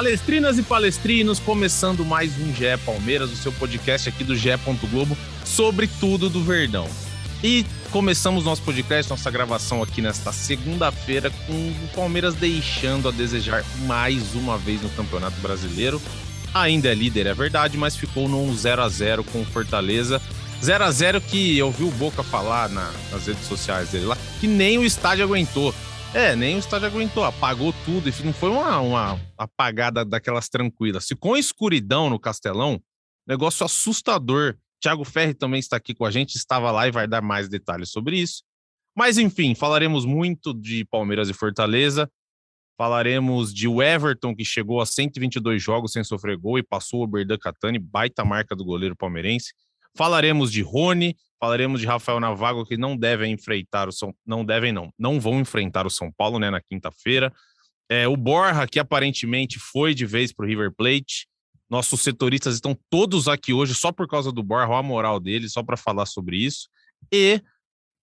Palestrinas e palestrinos, começando mais um GE Palmeiras, o seu podcast aqui do GE. Globo sobre tudo do Verdão. E começamos nosso podcast, nossa gravação aqui nesta segunda-feira, com o Palmeiras deixando a desejar mais uma vez no Campeonato Brasileiro. Ainda é líder, é verdade, mas ficou num 0 a 0 com o Fortaleza. 0 a 0 que eu vi o Boca falar na- nas redes sociais dele lá, que nem o estádio aguentou. É, nem o estádio aguentou, apagou tudo, não foi uma, uma apagada daquelas tranquilas. Ficou escuridão no Castelão, negócio assustador. Thiago Ferri também está aqui com a gente, estava lá e vai dar mais detalhes sobre isso. Mas enfim, falaremos muito de Palmeiras e Fortaleza. Falaremos de Everton, que chegou a 122 jogos sem sofrer gol e passou o Berdan Catani, baita marca do goleiro palmeirense. Falaremos de Rony, falaremos de Rafael Navago, que não devem enfrentar o São não devem não, não vão enfrentar o São Paulo, né, na quinta-feira. É, o Borja, que aparentemente foi de vez para o River Plate. Nossos setoristas estão todos aqui hoje só por causa do Borja, a moral deles, só para falar sobre isso. E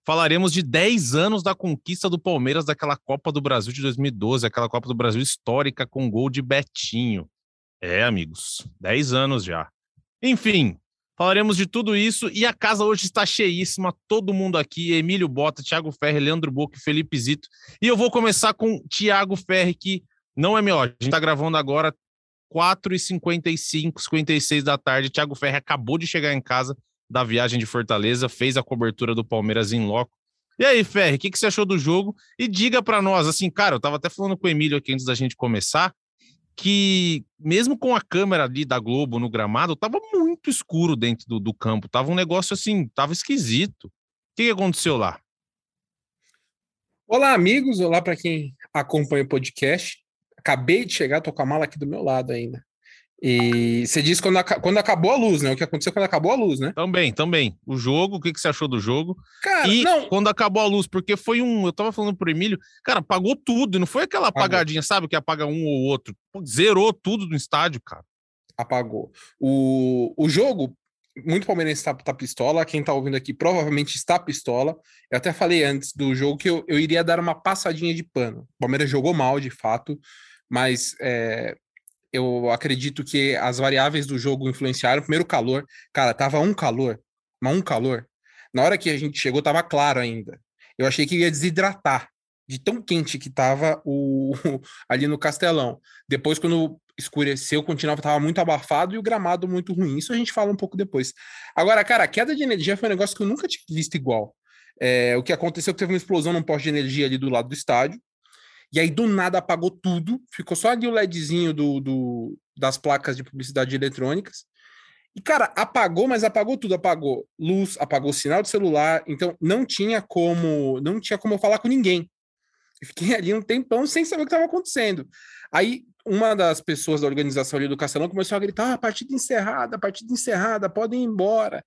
falaremos de 10 anos da conquista do Palmeiras daquela Copa do Brasil de 2012, aquela Copa do Brasil histórica com gol de Betinho. É, amigos, 10 anos já. Enfim, falaremos de tudo isso e a casa hoje está cheíssima, todo mundo aqui, Emílio Bota, Thiago Ferri, Leandro Boca Felipe Zito. E eu vou começar com Thiago Ferri, que não é meu, a gente está gravando agora 4h55, 56 da tarde. Thiago Ferri acabou de chegar em casa da viagem de Fortaleza, fez a cobertura do Palmeiras em loco. E aí, Ferri, o que, que você achou do jogo? E diga para nós, assim, cara, eu tava até falando com o Emílio aqui antes da gente começar, que mesmo com a câmera ali da Globo no gramado, tava muito escuro dentro do, do campo, tava um negócio assim, tava esquisito. O que, que aconteceu lá? Olá, amigos. Olá para quem acompanha o podcast. Acabei de chegar, tô com a mala aqui do meu lado ainda. E você disse quando, quando acabou a luz, né? O que aconteceu quando acabou a luz, né? Também, também. O jogo, o que, que você achou do jogo? Cara, e não. quando acabou a luz, porque foi um. Eu tava falando pro Emílio, cara, apagou tudo, e não foi aquela Apagou. apagadinha, sabe, que apaga um ou outro. Pô, zerou tudo no estádio, cara. apagou. O, o jogo, muito palmeirense está tá pistola. Quem tá ouvindo aqui provavelmente está pistola. Eu até falei antes do jogo que eu, eu iria dar uma passadinha de pano. O Palmeiras jogou mal, de fato, mas é, eu acredito que as variáveis do jogo influenciaram. Primeiro, o calor. Cara, tava um calor, mas um calor. Na hora que a gente chegou, tava claro ainda. Eu achei que ia desidratar de tão quente que tava o, ali no Castelão. Depois, quando escureceu, continuava, tava muito abafado e o gramado muito ruim. Isso a gente fala um pouco depois. Agora, cara, a queda de energia foi um negócio que eu nunca tinha visto igual. É, o que aconteceu é que teve uma explosão num poste de energia ali do lado do estádio. E aí, do nada, apagou tudo. Ficou só ali o LEDzinho do, do- das placas de publicidade eletrônicas. E, cara, apagou, mas apagou tudo. Apagou luz, apagou sinal de celular. Então, não tinha como, não tinha como falar com ninguém. Fiquei ali um tempão sem saber o que estava acontecendo. Aí, uma das pessoas da organização ali do Castelão começou a gritar: ah, partida encerrada, partida encerrada, podem ir embora.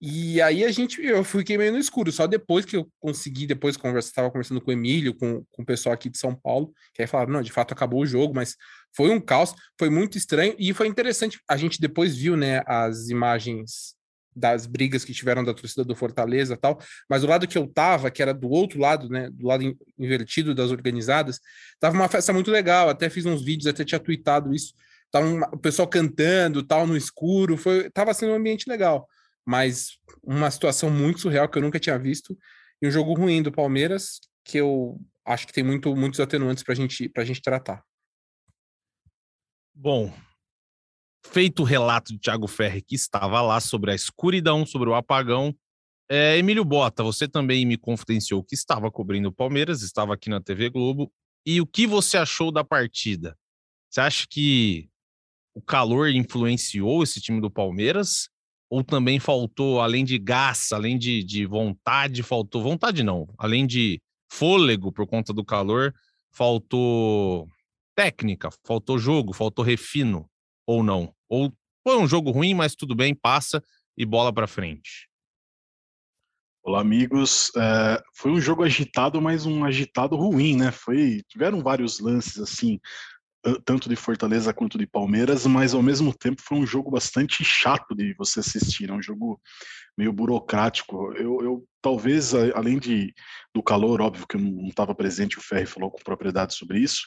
E aí a gente, eu fiquei meio no escuro, só depois que eu consegui, depois conversar, estava conversando com o Emílio, com, com o pessoal aqui de São Paulo, que aí falaram, não, de fato acabou o jogo, mas foi um caos, foi muito estranho, e foi interessante, a gente depois viu, né, as imagens das brigas que tiveram da torcida do Fortaleza tal, mas do lado que eu tava, que era do outro lado, né, do lado in- invertido das organizadas, tava uma festa muito legal, até fiz uns vídeos, até tinha tweetado isso, tava um- o pessoal cantando, tal, no escuro, foi, tava sendo um ambiente legal, mas uma situação muito surreal que eu nunca tinha visto, e um jogo ruim do Palmeiras, que eu acho que tem muito, muitos atenuantes pra gente, pra gente tratar. Bom, feito o relato de Thiago Ferri, que estava lá sobre a escuridão, sobre o apagão, é, Emílio Bota, você também me confidenciou que estava cobrindo o Palmeiras, estava aqui na TV Globo. E o que você achou da partida? Você acha que o calor influenciou esse time do Palmeiras? Ou também faltou, além de gás, além de, de vontade, faltou vontade não, além de fôlego por conta do calor, faltou técnica? Faltou jogo? Faltou refino? Ou não? Ou foi um jogo ruim, mas tudo bem, passa e bola para frente. Olá, amigos. É, foi um jogo agitado, mas um agitado ruim, né? Foi, tiveram vários lances assim, tanto de Fortaleza quanto de Palmeiras, mas ao mesmo tempo foi um jogo bastante chato de você assistir, é um jogo meio burocrático. Eu, eu talvez, além de, do calor, óbvio que eu não estava presente, o Ferri falou com propriedade sobre isso,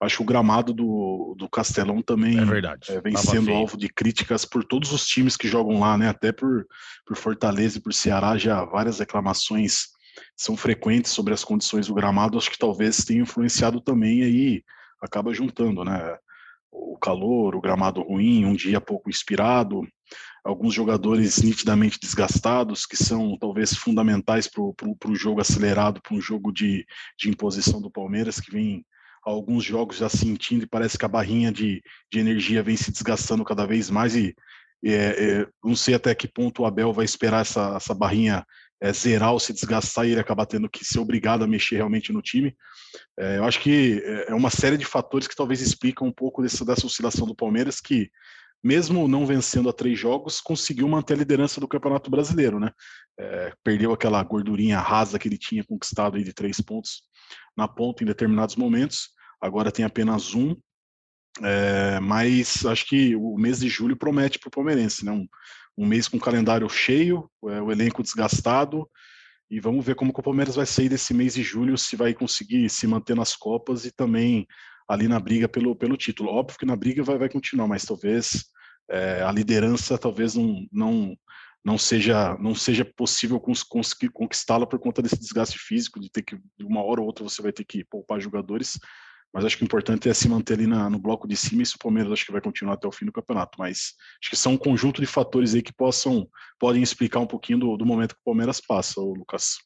acho que o gramado do, do Castelão também é verdade. É, vem sendo feio. alvo de críticas por todos os times que jogam lá, né? até por, por Fortaleza e por Ceará, já várias reclamações são frequentes sobre as condições do gramado, acho que talvez tenha influenciado também aí acaba juntando, né? O calor, o gramado ruim, um dia pouco inspirado, alguns jogadores nitidamente desgastados, que são talvez fundamentais para o jogo acelerado, para um jogo de, de imposição do Palmeiras, que vem alguns jogos já sentindo e parece que a barrinha de, de energia vem se desgastando cada vez mais e é, é, não sei até que ponto o Abel vai esperar essa, essa barrinha é, zerar ou se desgastar e ele acabar tendo que ser obrigado a mexer realmente no time. É, eu acho que é, é uma série de fatores que talvez explicam um pouco dessa, dessa oscilação do Palmeiras, que mesmo não vencendo a três jogos, conseguiu manter a liderança do Campeonato Brasileiro, né? É, perdeu aquela gordurinha rasa que ele tinha conquistado aí de três pontos na ponta em determinados momentos, agora tem apenas um, é, mas acho que o mês de julho promete para o palmeirense, né? Um, um mês com o calendário cheio, é, o elenco desgastado, e vamos ver como o Palmeiras vai sair desse mês de julho, se vai conseguir se manter nas Copas e também ali na briga pelo, pelo título. Óbvio que na briga vai, vai continuar, mas talvez é, a liderança talvez não, não, não seja não seja possível conseguir conquistá-la por conta desse desgaste físico, de ter que, de uma hora ou outra, você vai ter que poupar jogadores mas acho que o importante é se manter ali na, no bloco de cima se o Palmeiras acho que vai continuar até o fim do campeonato. Mas acho que são um conjunto de fatores aí que possam podem explicar um pouquinho do, do momento que o Palmeiras passa, Lucas.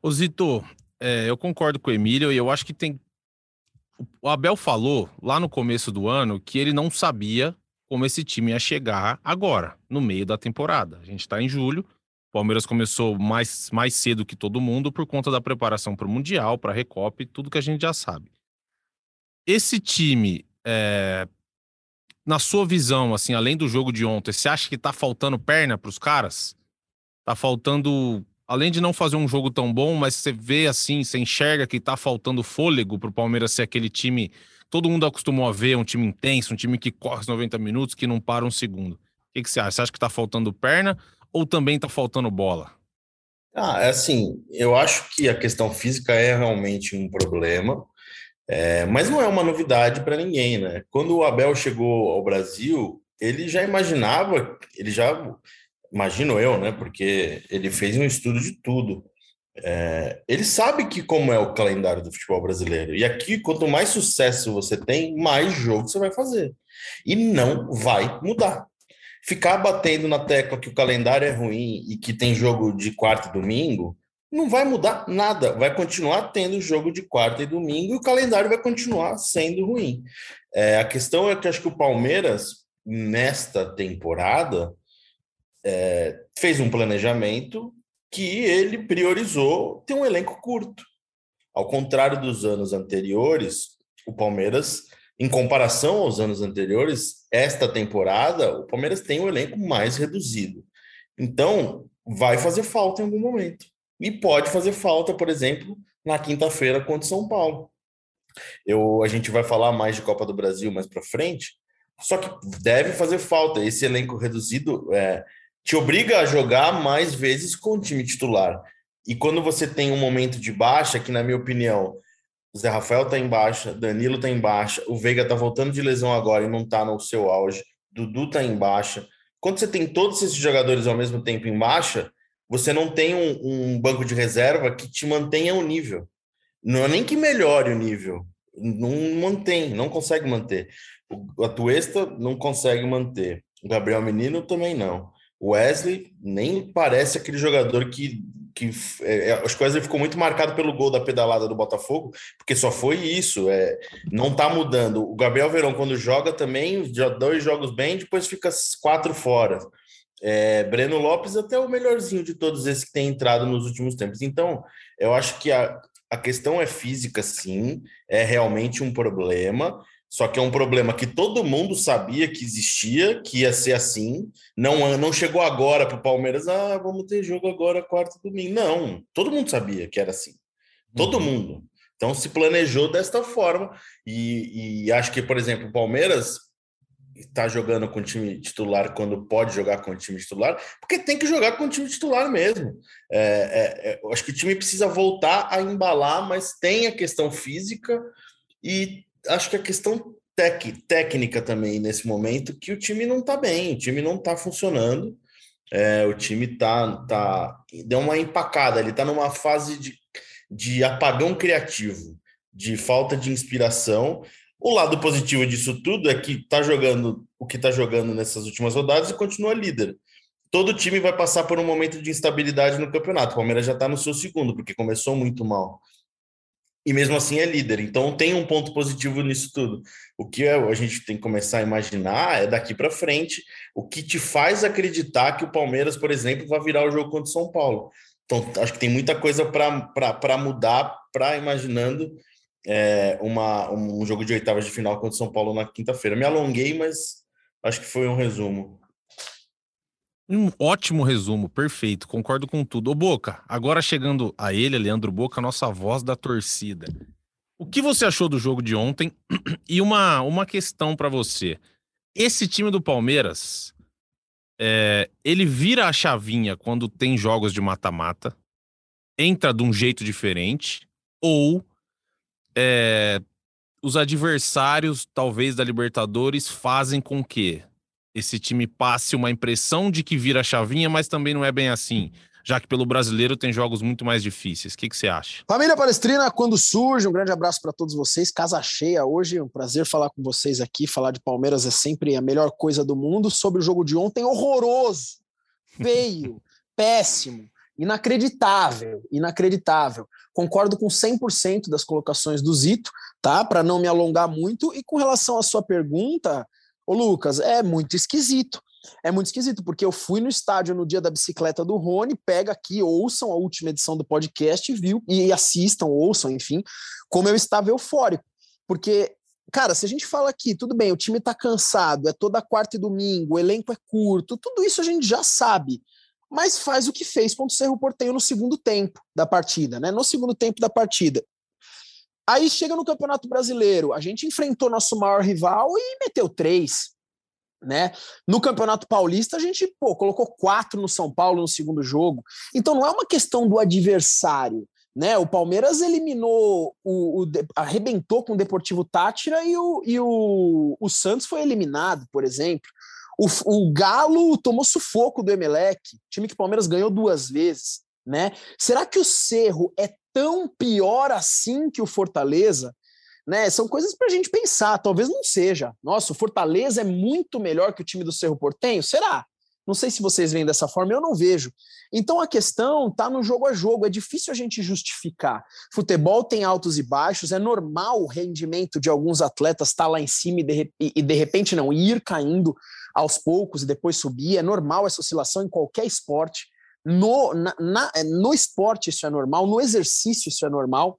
Ô Zito, é, eu concordo com o Emílio e eu acho que tem. O Abel falou lá no começo do ano que ele não sabia como esse time ia chegar agora, no meio da temporada. A gente está em julho, Palmeiras começou mais, mais cedo que todo mundo por conta da preparação para o Mundial, para a Recopa e tudo que a gente já sabe esse time, é, na sua visão, assim, além do jogo de ontem, você acha que tá faltando perna para os caras? Tá faltando, além de não fazer um jogo tão bom, mas você vê assim, você enxerga que tá faltando fôlego para o Palmeiras ser aquele time todo mundo acostumou a ver, um time intenso, um time que corre os 90 minutos, que não para um segundo. O que, que você acha? Você acha que tá faltando perna ou também tá faltando bola? Ah, é assim, eu acho que a questão física é realmente um problema. É, mas não é uma novidade para ninguém, né? Quando o Abel chegou ao Brasil, ele já imaginava, ele já, imagino eu, né? Porque ele fez um estudo de tudo. É, ele sabe que como é o calendário do futebol brasileiro. E aqui, quanto mais sucesso você tem, mais jogo você vai fazer. E não vai mudar. Ficar batendo na tecla que o calendário é ruim e que tem jogo de quarta e domingo, não vai mudar nada, vai continuar tendo jogo de quarta e domingo e o calendário vai continuar sendo ruim. É, a questão é que acho que o Palmeiras, nesta temporada, é, fez um planejamento que ele priorizou ter um elenco curto. Ao contrário dos anos anteriores, o Palmeiras, em comparação aos anos anteriores, esta temporada, o Palmeiras tem um elenco mais reduzido. Então, vai fazer falta em algum momento e pode fazer falta, por exemplo, na quinta-feira contra São Paulo. Eu, a gente vai falar mais de Copa do Brasil mais para frente, só que deve fazer falta. Esse elenco reduzido é, te obriga a jogar mais vezes com o time titular. E quando você tem um momento de baixa, que na minha opinião, o Zé Rafael está em baixa, Danilo está em baixa, o Veiga está voltando de lesão agora e não está no seu auge, Dudu está em baixa. Quando você tem todos esses jogadores ao mesmo tempo em baixa, você não tem um, um, banco de reserva que te mantenha o nível. Não é nem que melhore o nível, não mantém, não consegue manter. O Atuesta não consegue manter. O Gabriel Menino também não. O Wesley nem parece aquele jogador que. que é, é acho que o Wesley ficou muito marcado pelo gol da pedalada do Botafogo, porque só foi isso. É, não tá mudando. O Gabriel Verão, quando joga também, dois jogos bem, depois fica quatro fora. É, Breno Lopes até o melhorzinho de todos esses que têm entrado nos últimos tempos. Então, eu acho que a, A questão é física, sim, é realmente um problema. Só que é um problema que todo mundo sabia que existia, que ia ser assim. Não, não chegou agora para o Palmeiras, ah, vamos ter jogo agora, quarto domingo. Não, todo mundo sabia que era assim. Todo uhum. mundo. Então se planejou desta forma. E, e acho que, por exemplo, o Palmeiras está jogando com o time titular quando pode jogar com o time titular, porque tem que jogar com o time titular mesmo. É, é, é, acho que o time precisa voltar a embalar, mas tem a questão física e acho que a questão tec, técnica também nesse momento, que o time não está bem, o time não está funcionando. É, o time tá, tá deu uma empacada, ele está numa fase de, de apagão criativo, de falta de inspiração. O lado positivo disso tudo é que tá jogando o que tá jogando nessas últimas rodadas e continua líder. Todo time vai passar por um momento de instabilidade no campeonato. O Palmeiras já está no seu segundo, porque começou muito mal. E mesmo assim é líder. Então tem um ponto positivo nisso tudo. O que a gente tem que começar a imaginar é daqui para frente o que te faz acreditar que o Palmeiras, por exemplo, vai virar o jogo contra o São Paulo. Então acho que tem muita coisa para mudar para imaginando é, uma, um jogo de oitavas de final contra o São Paulo na quinta-feira. Me alonguei, mas acho que foi um resumo. Um ótimo resumo, perfeito, concordo com tudo. Ô Boca, agora chegando a ele, Leandro Boca, nossa voz da torcida. O que você achou do jogo de ontem? E uma, uma questão para você. Esse time do Palmeiras, é, ele vira a chavinha quando tem jogos de mata-mata, entra de um jeito diferente, ou é, os adversários, talvez da Libertadores, fazem com que esse time passe uma impressão de que vira chavinha, mas também não é bem assim. Já que pelo brasileiro tem jogos muito mais difíceis. O que, você acha? Família Palestrina, quando surge, um grande abraço para todos vocês. Casa cheia hoje, um prazer falar com vocês aqui. Falar de Palmeiras é sempre a melhor coisa do mundo. Sobre o jogo de ontem, horroroso, feio, péssimo, inacreditável, inacreditável. Concordo com 100% das colocações do Zito, tá? Para não me alongar muito. E com relação à sua pergunta, ô Lucas, é muito esquisito. É muito esquisito, porque eu fui no estádio no dia da bicicleta do Rony, pega aqui, ouçam a última edição do podcast, viu? E assistam, ouçam, enfim, como eu estava eufórico. Porque, cara, se a gente fala aqui, tudo bem, o time tá cansado, é toda quarta e domingo, o elenco é curto, tudo isso a gente já sabe mas faz o que fez contra o Cerro Porteio no segundo tempo da partida, né? No segundo tempo da partida. Aí chega no Campeonato Brasileiro, a gente enfrentou nosso maior rival e meteu três, né? No Campeonato Paulista, a gente pô, colocou quatro no São Paulo no segundo jogo. Então não é uma questão do adversário, né? O Palmeiras eliminou, o, o arrebentou com o Deportivo Tátira e, o, e o, o Santos foi eliminado, por exemplo. O, o Galo tomou sufoco do Emelec, time que o Palmeiras ganhou duas vezes, né? Será que o Cerro é tão pior assim que o Fortaleza? Né? São coisas para a gente pensar. Talvez não seja. Nossa, o Fortaleza é muito melhor que o time do Cerro Portenho? Será? Não sei se vocês veem dessa forma, eu não vejo. Então a questão está no jogo a jogo, é difícil a gente justificar. Futebol tem altos e baixos, é normal o rendimento de alguns atletas estar tá lá em cima e de, e de repente não ir caindo aos poucos e depois subir. É normal essa oscilação em qualquer esporte. No, na, na, no esporte isso é normal, no exercício isso é normal.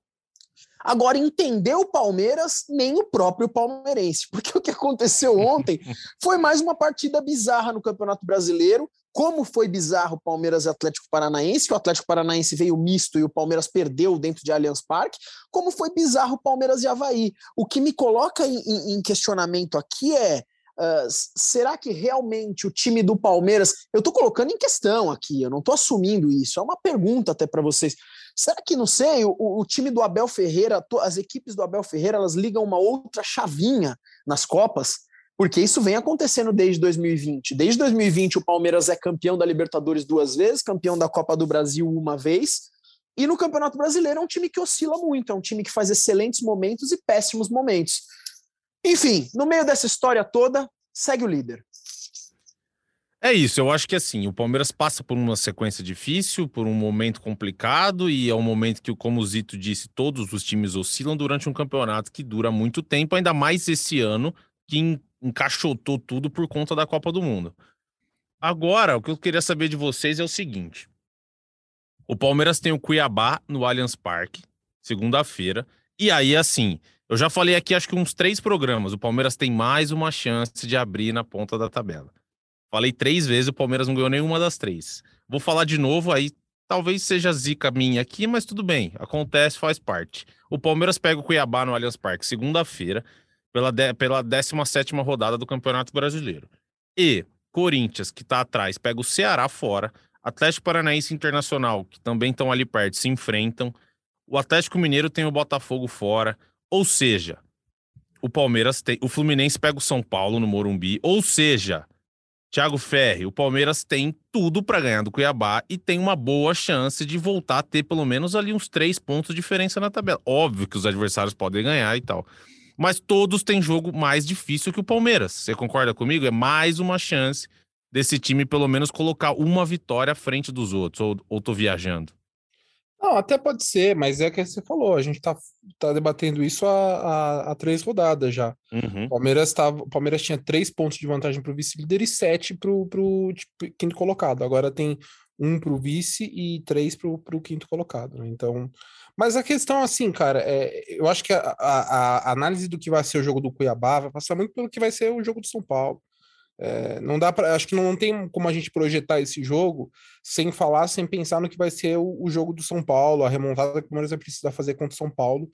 Agora, entender o Palmeiras, nem o próprio palmeirense, porque o que aconteceu ontem foi mais uma partida bizarra no Campeonato Brasileiro. Como foi bizarro o Palmeiras e Atlético Paranaense, que o Atlético Paranaense veio misto e o Palmeiras perdeu dentro de Allianz Parque, como foi bizarro o Palmeiras e Havaí. O que me coloca em, em questionamento aqui é Uh, será que realmente o time do Palmeiras. Eu estou colocando em questão aqui, eu não estou assumindo isso, é uma pergunta até para vocês. Será que, não sei, o, o, time do Abel Ferreira, as equipes do Abel Ferreira, elas ligam uma outra chavinha nas Copas? Porque isso vem acontecendo desde 2020. Desde 2020, o Palmeiras é campeão da Libertadores duas vezes, campeão da Copa do Brasil uma vez. E no Campeonato Brasileiro é um time que oscila muito, é um time que faz excelentes momentos e péssimos momentos. Enfim, no meio dessa história toda, segue o líder. É isso, eu acho que assim, o Palmeiras passa por uma sequência difícil, por um momento complicado, e é um momento que, como o Zito disse, todos os times oscilam durante um campeonato que dura muito tempo, ainda mais esse ano, que encaixotou tudo por conta da Copa do Mundo. Agora, o que eu queria saber de vocês é o seguinte: o Palmeiras tem o Cuiabá no Allianz Parque, segunda-feira. E aí, assim, eu já falei aqui, acho que uns três programas. O Palmeiras tem mais uma chance de abrir na ponta da tabela. Falei três vezes, o Palmeiras não ganhou nenhuma das três. Vou falar de novo, aí talvez seja zica minha aqui, mas tudo bem, acontece, faz parte. O Palmeiras pega o Cuiabá no Allianz Parque segunda-feira, pela, pela 17 rodada do Campeonato Brasileiro. E Corinthians, que tá atrás, pega o Ceará fora. Atlético Paranaense Internacional, que também estão ali perto, se enfrentam. O Atlético Mineiro tem o Botafogo fora. Ou seja, o Palmeiras tem. O Fluminense pega o São Paulo no Morumbi. Ou seja, Thiago Ferri, o Palmeiras tem tudo para ganhar do Cuiabá e tem uma boa chance de voltar a ter pelo menos ali uns três pontos de diferença na tabela. Óbvio que os adversários podem ganhar e tal. Mas todos têm jogo mais difícil que o Palmeiras. Você concorda comigo? É mais uma chance desse time, pelo menos, colocar uma vitória à frente dos outros. Ou, ou tô viajando? Não, até pode ser, mas é o que você falou, a gente tá, tá debatendo isso há, há, há três rodadas já. Uhum. Palmeiras tava, Palmeiras tinha três pontos de vantagem para o vice-líder e sete para o tipo, quinto colocado. Agora tem um para o vice e três para o quinto colocado. Né? Então, mas a questão, assim, cara, é, eu acho que a, a, a, análise do que vai ser o jogo do Cuiabá vai passar muito pelo que vai ser o jogo do São Paulo. É, não dá para, acho que não tem como a gente projetar esse jogo sem falar, sem pensar no que vai ser o, o jogo do São Paulo, a remontada que o Palmeiras vai precisar fazer contra o São Paulo,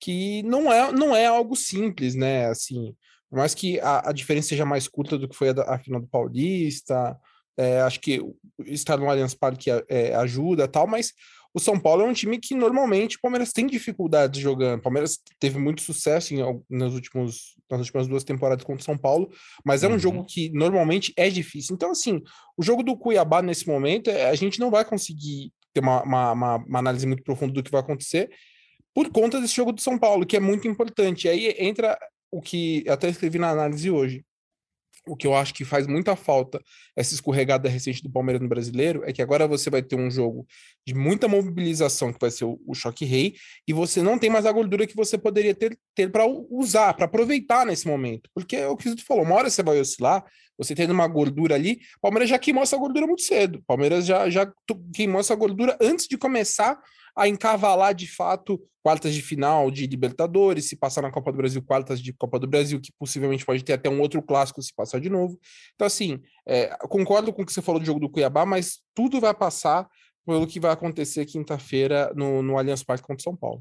que não é, não é algo simples, né? Assim, por mais que a, a diferença seja mais curta do que foi a, a final do Paulista, é, acho que estar no Allianz Parque é, ajuda tal, mas o São Paulo é um time que normalmente o Palmeiras tem dificuldades jogando. O Palmeiras teve muito sucesso em, nos últimos, nas últimas duas temporadas contra o São Paulo, mas é um uhum. jogo que normalmente é difícil. Então, assim, o jogo do Cuiabá nesse momento, é, a gente não vai conseguir ter uma, uma, uma, uma análise muito profunda do que vai acontecer por conta desse jogo do São Paulo, que é muito importante. Aí entra o que até escrevi na análise hoje o que eu acho que faz muita falta essa escorregada recente do Palmeiras no brasileiro é que agora você vai ter um jogo de muita mobilização, que vai ser o, o choque rei, e você não tem mais a gordura que você poderia ter, ter para usar, para aproveitar nesse momento. Porque é o que você falou, uma hora você vai oscilar, você tendo uma gordura ali, o Palmeiras já queimou essa gordura muito cedo. O Palmeiras já, já queimou essa gordura antes de começar a encavalar de fato quartas de final de Libertadores, se passar na Copa do Brasil, quartas de Copa do Brasil, que possivelmente pode ter até um outro clássico se passar de novo. Então, assim, é, concordo com o que você falou do jogo do Cuiabá, mas tudo vai passar pelo que vai acontecer quinta-feira no, no Allianz Parque contra São Paulo.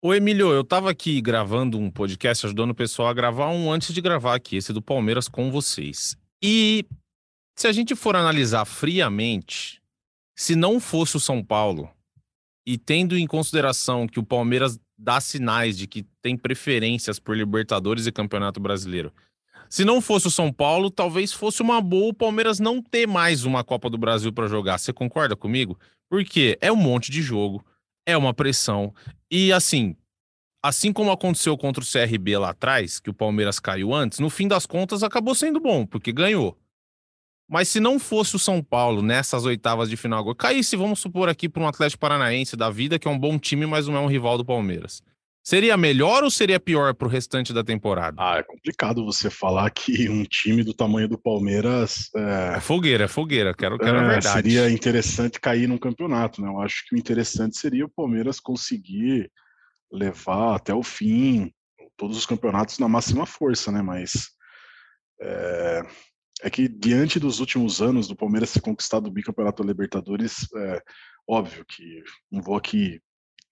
Ô Emílio, eu tava aqui gravando um podcast, ajudando o pessoal a gravar um antes de gravar aqui, esse do Palmeiras com vocês. E se a gente for analisar friamente, se não fosse o São Paulo, e tendo em consideração que o Palmeiras dá sinais de que tem preferências por Libertadores e Campeonato Brasileiro. Se não fosse o São Paulo, talvez fosse uma boa o Palmeiras não ter mais uma Copa do Brasil para jogar. Você concorda comigo? Porque é um monte de jogo, é uma pressão. E assim, assim como aconteceu contra o CRB lá atrás, que o Palmeiras caiu antes, no fim das contas acabou sendo bom, porque ganhou. Mas se não fosse o São Paulo nessas oitavas de final, caísse, vamos supor aqui para um Atlético Paranaense da vida, que é um bom time, mas não é um rival do Palmeiras. Seria melhor ou seria pior para o restante da temporada? Ah, é complicado você falar que um time do tamanho do Palmeiras. É, é fogueira, é fogueira, quero, quero é, a verdade. Seria interessante cair num campeonato, né? Eu acho que o interessante seria o Palmeiras conseguir levar até o fim todos os campeonatos na máxima força, né? Mas é, é que diante dos últimos anos do Palmeiras ter conquistado o bicampeonato da Libertadores, é óbvio que não vou aqui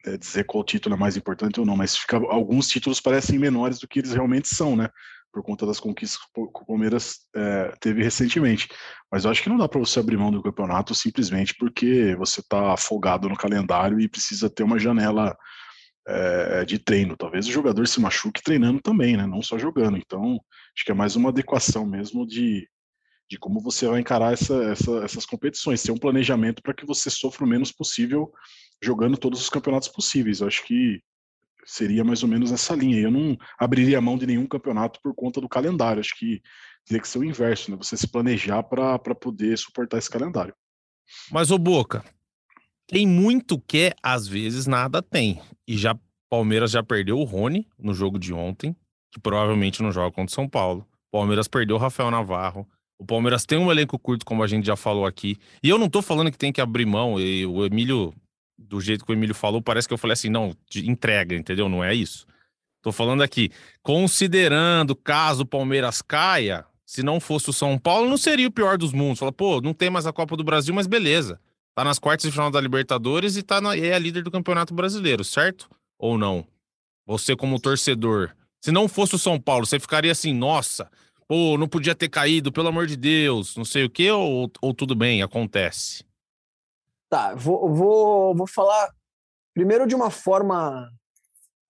é, dizer qual título é mais importante ou não, mas fica, alguns títulos parecem menores do que eles realmente são, né? Por conta das conquistas que o Palmeiras é, teve recentemente. Mas eu acho que não dá para você abrir mão do campeonato simplesmente porque você está afogado no calendário e precisa ter uma janela é, de treino. Talvez o jogador se machuque treinando também, né? Não só jogando. Então, acho que é mais uma adequação mesmo de, de como você vai encarar essa, essa, essas competições, ter um planejamento para que você sofra o menos possível jogando todos os campeonatos possíveis. Eu acho que seria mais ou menos essa linha. Eu não abriria mão de nenhum campeonato por conta do calendário. Acho que teria que ser o inverso, né? Você se planejar para poder suportar esse calendário. Mas o Boca, tem muito que às vezes nada tem. E já Palmeiras já perdeu o Rony no jogo de ontem, que provavelmente não joga contra o São Paulo. Palmeiras perdeu o Rafael Navarro. O Palmeiras tem um elenco curto, como a gente já falou aqui. E eu não tô falando que tem que abrir mão, e o Emílio do jeito que o Emílio falou, parece que eu falei assim, não, entrega, entendeu? Não é isso. Tô falando aqui, considerando caso o Palmeiras caia, se não fosse o São Paulo, não seria o pior dos mundos. Fala, pô, não tem mais a Copa do Brasil, mas beleza. Tá nas quartas de final da Libertadores e tá na, é a líder do Campeonato Brasileiro, certo? Ou não? Você como torcedor, se não fosse o São Paulo, você ficaria assim, nossa, pô, não podia ter caído, pelo amor de Deus, não sei o quê, ou, ou tudo bem, acontece? Tá, vou, vou, vou falar primeiro de uma forma.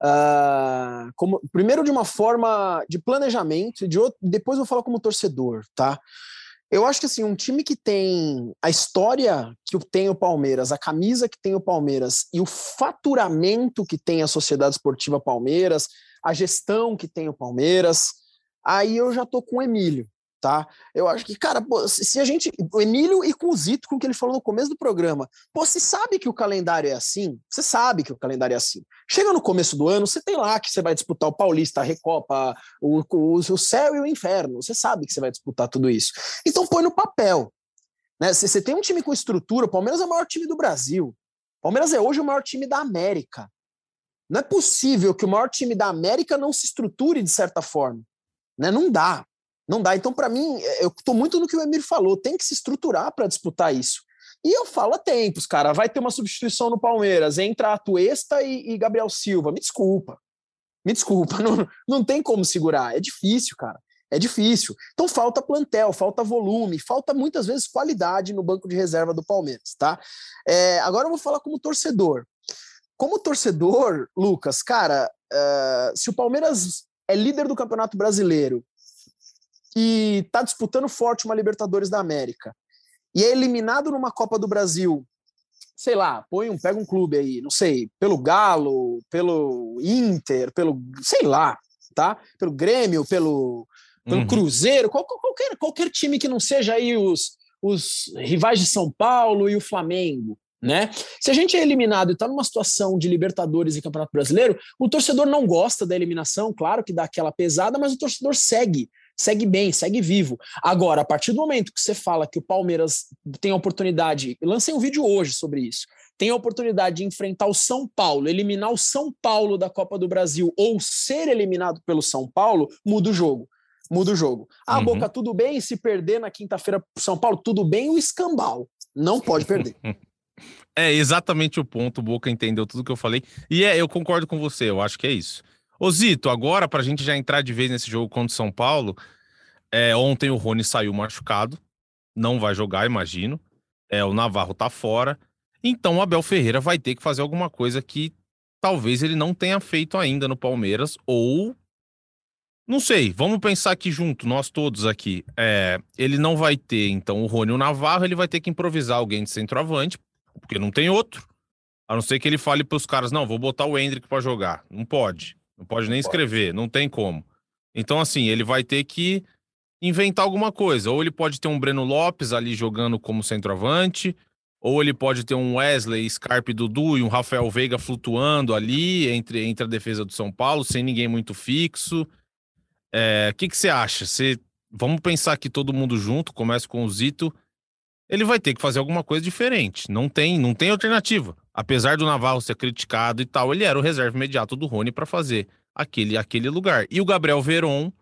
Uh, como, primeiro de uma forma de planejamento, de outro, depois vou falar como torcedor, tá? Eu acho que assim, um time que tem a história que tem o Palmeiras, a camisa que tem o Palmeiras e o faturamento que tem a Sociedade Esportiva Palmeiras, a gestão que tem o Palmeiras, aí eu já tô com o Emílio tá? Eu acho que, cara, pô, se a gente. O Emílio e com o Zito, com o que ele falou no começo do programa, pô, você sabe que o calendário é assim? Você sabe que o calendário é assim. Chega no começo do ano, você tem lá que você vai disputar o Paulista, a Recopa, o, o, o céu e o inferno. Você sabe que você vai disputar tudo isso. Então põe no papel. Né? Você tem um time com estrutura, o Palmeiras é o maior time do Brasil. Palmeiras é hoje o maior time da América. Não é possível que o maior time da América não se estruture de certa forma. Né? Não dá. Não dá. Então, para mim, é, eu estou muito no que o Emir falou, tem que se estruturar para disputar isso. E eu falo há tempos, cara, vai ter uma substituição no Palmeiras, entra Atuesta e, e Gabriel Silva. Me desculpa. Me desculpa, não, não tem como segurar. É difícil, cara. É difícil. Então falta plantel, falta volume, falta muitas vezes qualidade no banco de reserva do Palmeiras, tá? É, agora eu vou falar como torcedor. Como torcedor, Lucas, cara, uh, se o Palmeiras é líder do Campeonato Brasileiro que está disputando forte uma Libertadores da América e é eliminado numa Copa do Brasil, sei lá, põe um, pega um clube aí, não sei, pelo Galo, pelo Inter, pelo, sei lá, tá? Pelo Grêmio, pelo, pelo uhum. Cruzeiro, qual, qualquer, qualquer time que não seja aí os, os rivais de São Paulo e o Flamengo, né? Se a gente é eliminado e está numa situação de Libertadores e Campeonato Brasileiro, o torcedor não gosta da eliminação, claro que dá aquela pesada, mas o torcedor segue segue bem, segue vivo. Agora, a partir do momento que você fala que o Palmeiras tem a oportunidade, lancei um vídeo hoje sobre isso, tem a oportunidade de enfrentar o São Paulo, eliminar o São Paulo da Copa do Brasil ou ser eliminado pelo São Paulo, muda o jogo. Muda o jogo. Ah, uhum. Boca, tudo bem se perder na quinta-feira pro São Paulo? Tudo bem o escambau. Não pode perder. É exatamente o ponto. O Boca entendeu tudo que eu falei. E é, eu concordo com você, eu acho que é isso. Ô Zito, agora para a gente já entrar de vez nesse jogo contra o São Paulo, é, ontem o Rony saiu machucado, não vai jogar, imagino. É, o Navarro tá fora. Então o Abel Ferreira vai ter que fazer alguma coisa que talvez ele não tenha feito ainda no Palmeiras, ou. Não sei, vamos pensar aqui junto, nós todos aqui. É, ele não vai ter, então, o Rony o Navarro, ele vai ter que improvisar alguém de centroavante, porque não tem outro. A não ser que ele fale para os caras: não, vou botar o Hendrick para jogar. Não pode. Não pode nem escrever, não tem como. Então, assim, ele vai ter que inventar alguma coisa. Ou ele pode ter um Breno Lopes ali jogando como centroavante, ou ele pode ter um Wesley, Scarpe Dudu e um Rafael Veiga flutuando ali entre, entre a defesa do São Paulo, sem ninguém muito fixo. O é, que, que você acha? Você, vamos pensar que todo mundo junto, começa com o Zito. Ele vai ter que fazer alguma coisa diferente. Não tem, não tem alternativa apesar do Navarro ser criticado e tal, ele era o reserva imediato do Rony para fazer aquele, aquele lugar. E o Gabriel Veron,